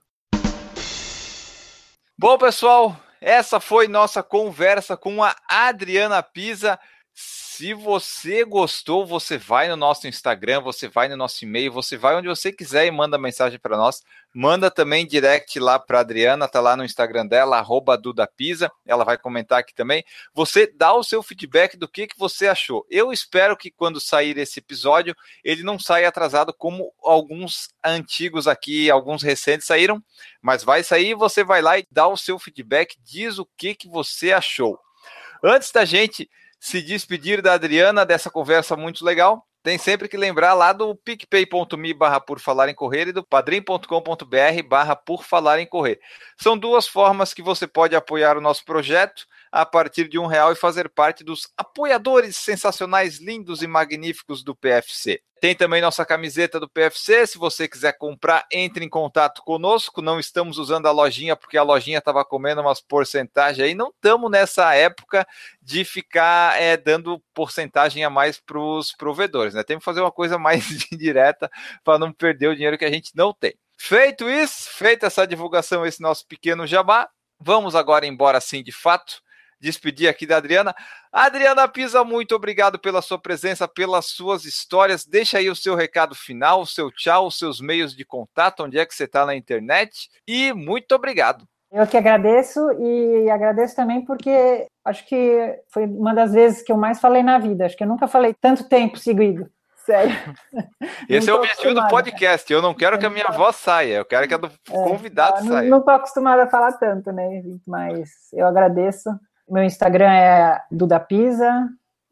Bom, pessoal, essa foi nossa conversa com a Adriana Pisa. Se você gostou, você vai no nosso Instagram, você vai no nosso e-mail, você vai onde você quiser e manda mensagem para nós. Manda também direct lá para Adriana, tá lá no Instagram dela, Dudapisa, ela vai comentar aqui também. Você dá o seu feedback do que, que você achou. Eu espero que quando sair esse episódio, ele não saia atrasado como alguns antigos aqui, alguns recentes saíram, mas vai sair, você vai lá e dá o seu feedback, diz o que, que você achou. Antes da gente se despedir da Adriana dessa conversa muito legal, tem sempre que lembrar lá do picpay.me barra por falar em correr e do padrim.com.br barra por falar em correr. São duas formas que você pode apoiar o nosso projeto a partir de um real e fazer parte dos apoiadores sensacionais, lindos e magníficos do PFC. Tem também nossa camiseta do PFC. Se você quiser comprar, entre em contato conosco. Não estamos usando a lojinha porque a lojinha estava comendo umas porcentagens aí. Não estamos nessa época de ficar é, dando porcentagem a mais para os provedores. Né? Temos que fazer uma coisa mais direta para não perder o dinheiro que a gente não tem. Feito isso, feita essa divulgação, esse nosso pequeno jabá, vamos agora embora sim de fato despedir aqui da Adriana. Adriana Pisa, muito obrigado pela sua presença, pelas suas histórias. Deixa aí o seu recado final, o seu tchau, os seus meios de contato, onde é que você está na internet. E muito obrigado. Eu que agradeço e agradeço também porque acho que foi uma das vezes que eu mais falei na vida. Acho que eu nunca falei tanto tempo seguido. Sério. Esse é o objetivo do podcast. Eu não quero que a minha voz saia, eu quero que a do é, convidado não, saia. Não estou acostumada a falar tanto, né? Mas eu agradeço meu Instagram é Duda Pisa.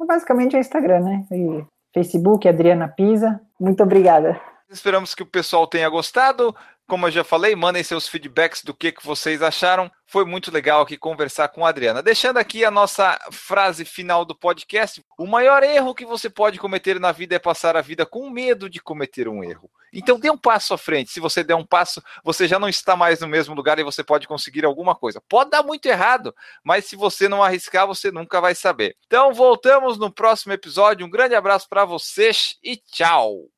Basicamente é Instagram, né? E Facebook, Adriana Pisa. Muito obrigada. Esperamos que o pessoal tenha gostado. Como eu já falei, mandem seus feedbacks do que, que vocês acharam. Foi muito legal aqui conversar com a Adriana. Deixando aqui a nossa frase final do podcast: o maior erro que você pode cometer na vida é passar a vida com medo de cometer um erro. Então dê um passo à frente. Se você der um passo, você já não está mais no mesmo lugar e você pode conseguir alguma coisa. Pode dar muito errado, mas se você não arriscar, você nunca vai saber. Então voltamos no próximo episódio. Um grande abraço para vocês e tchau.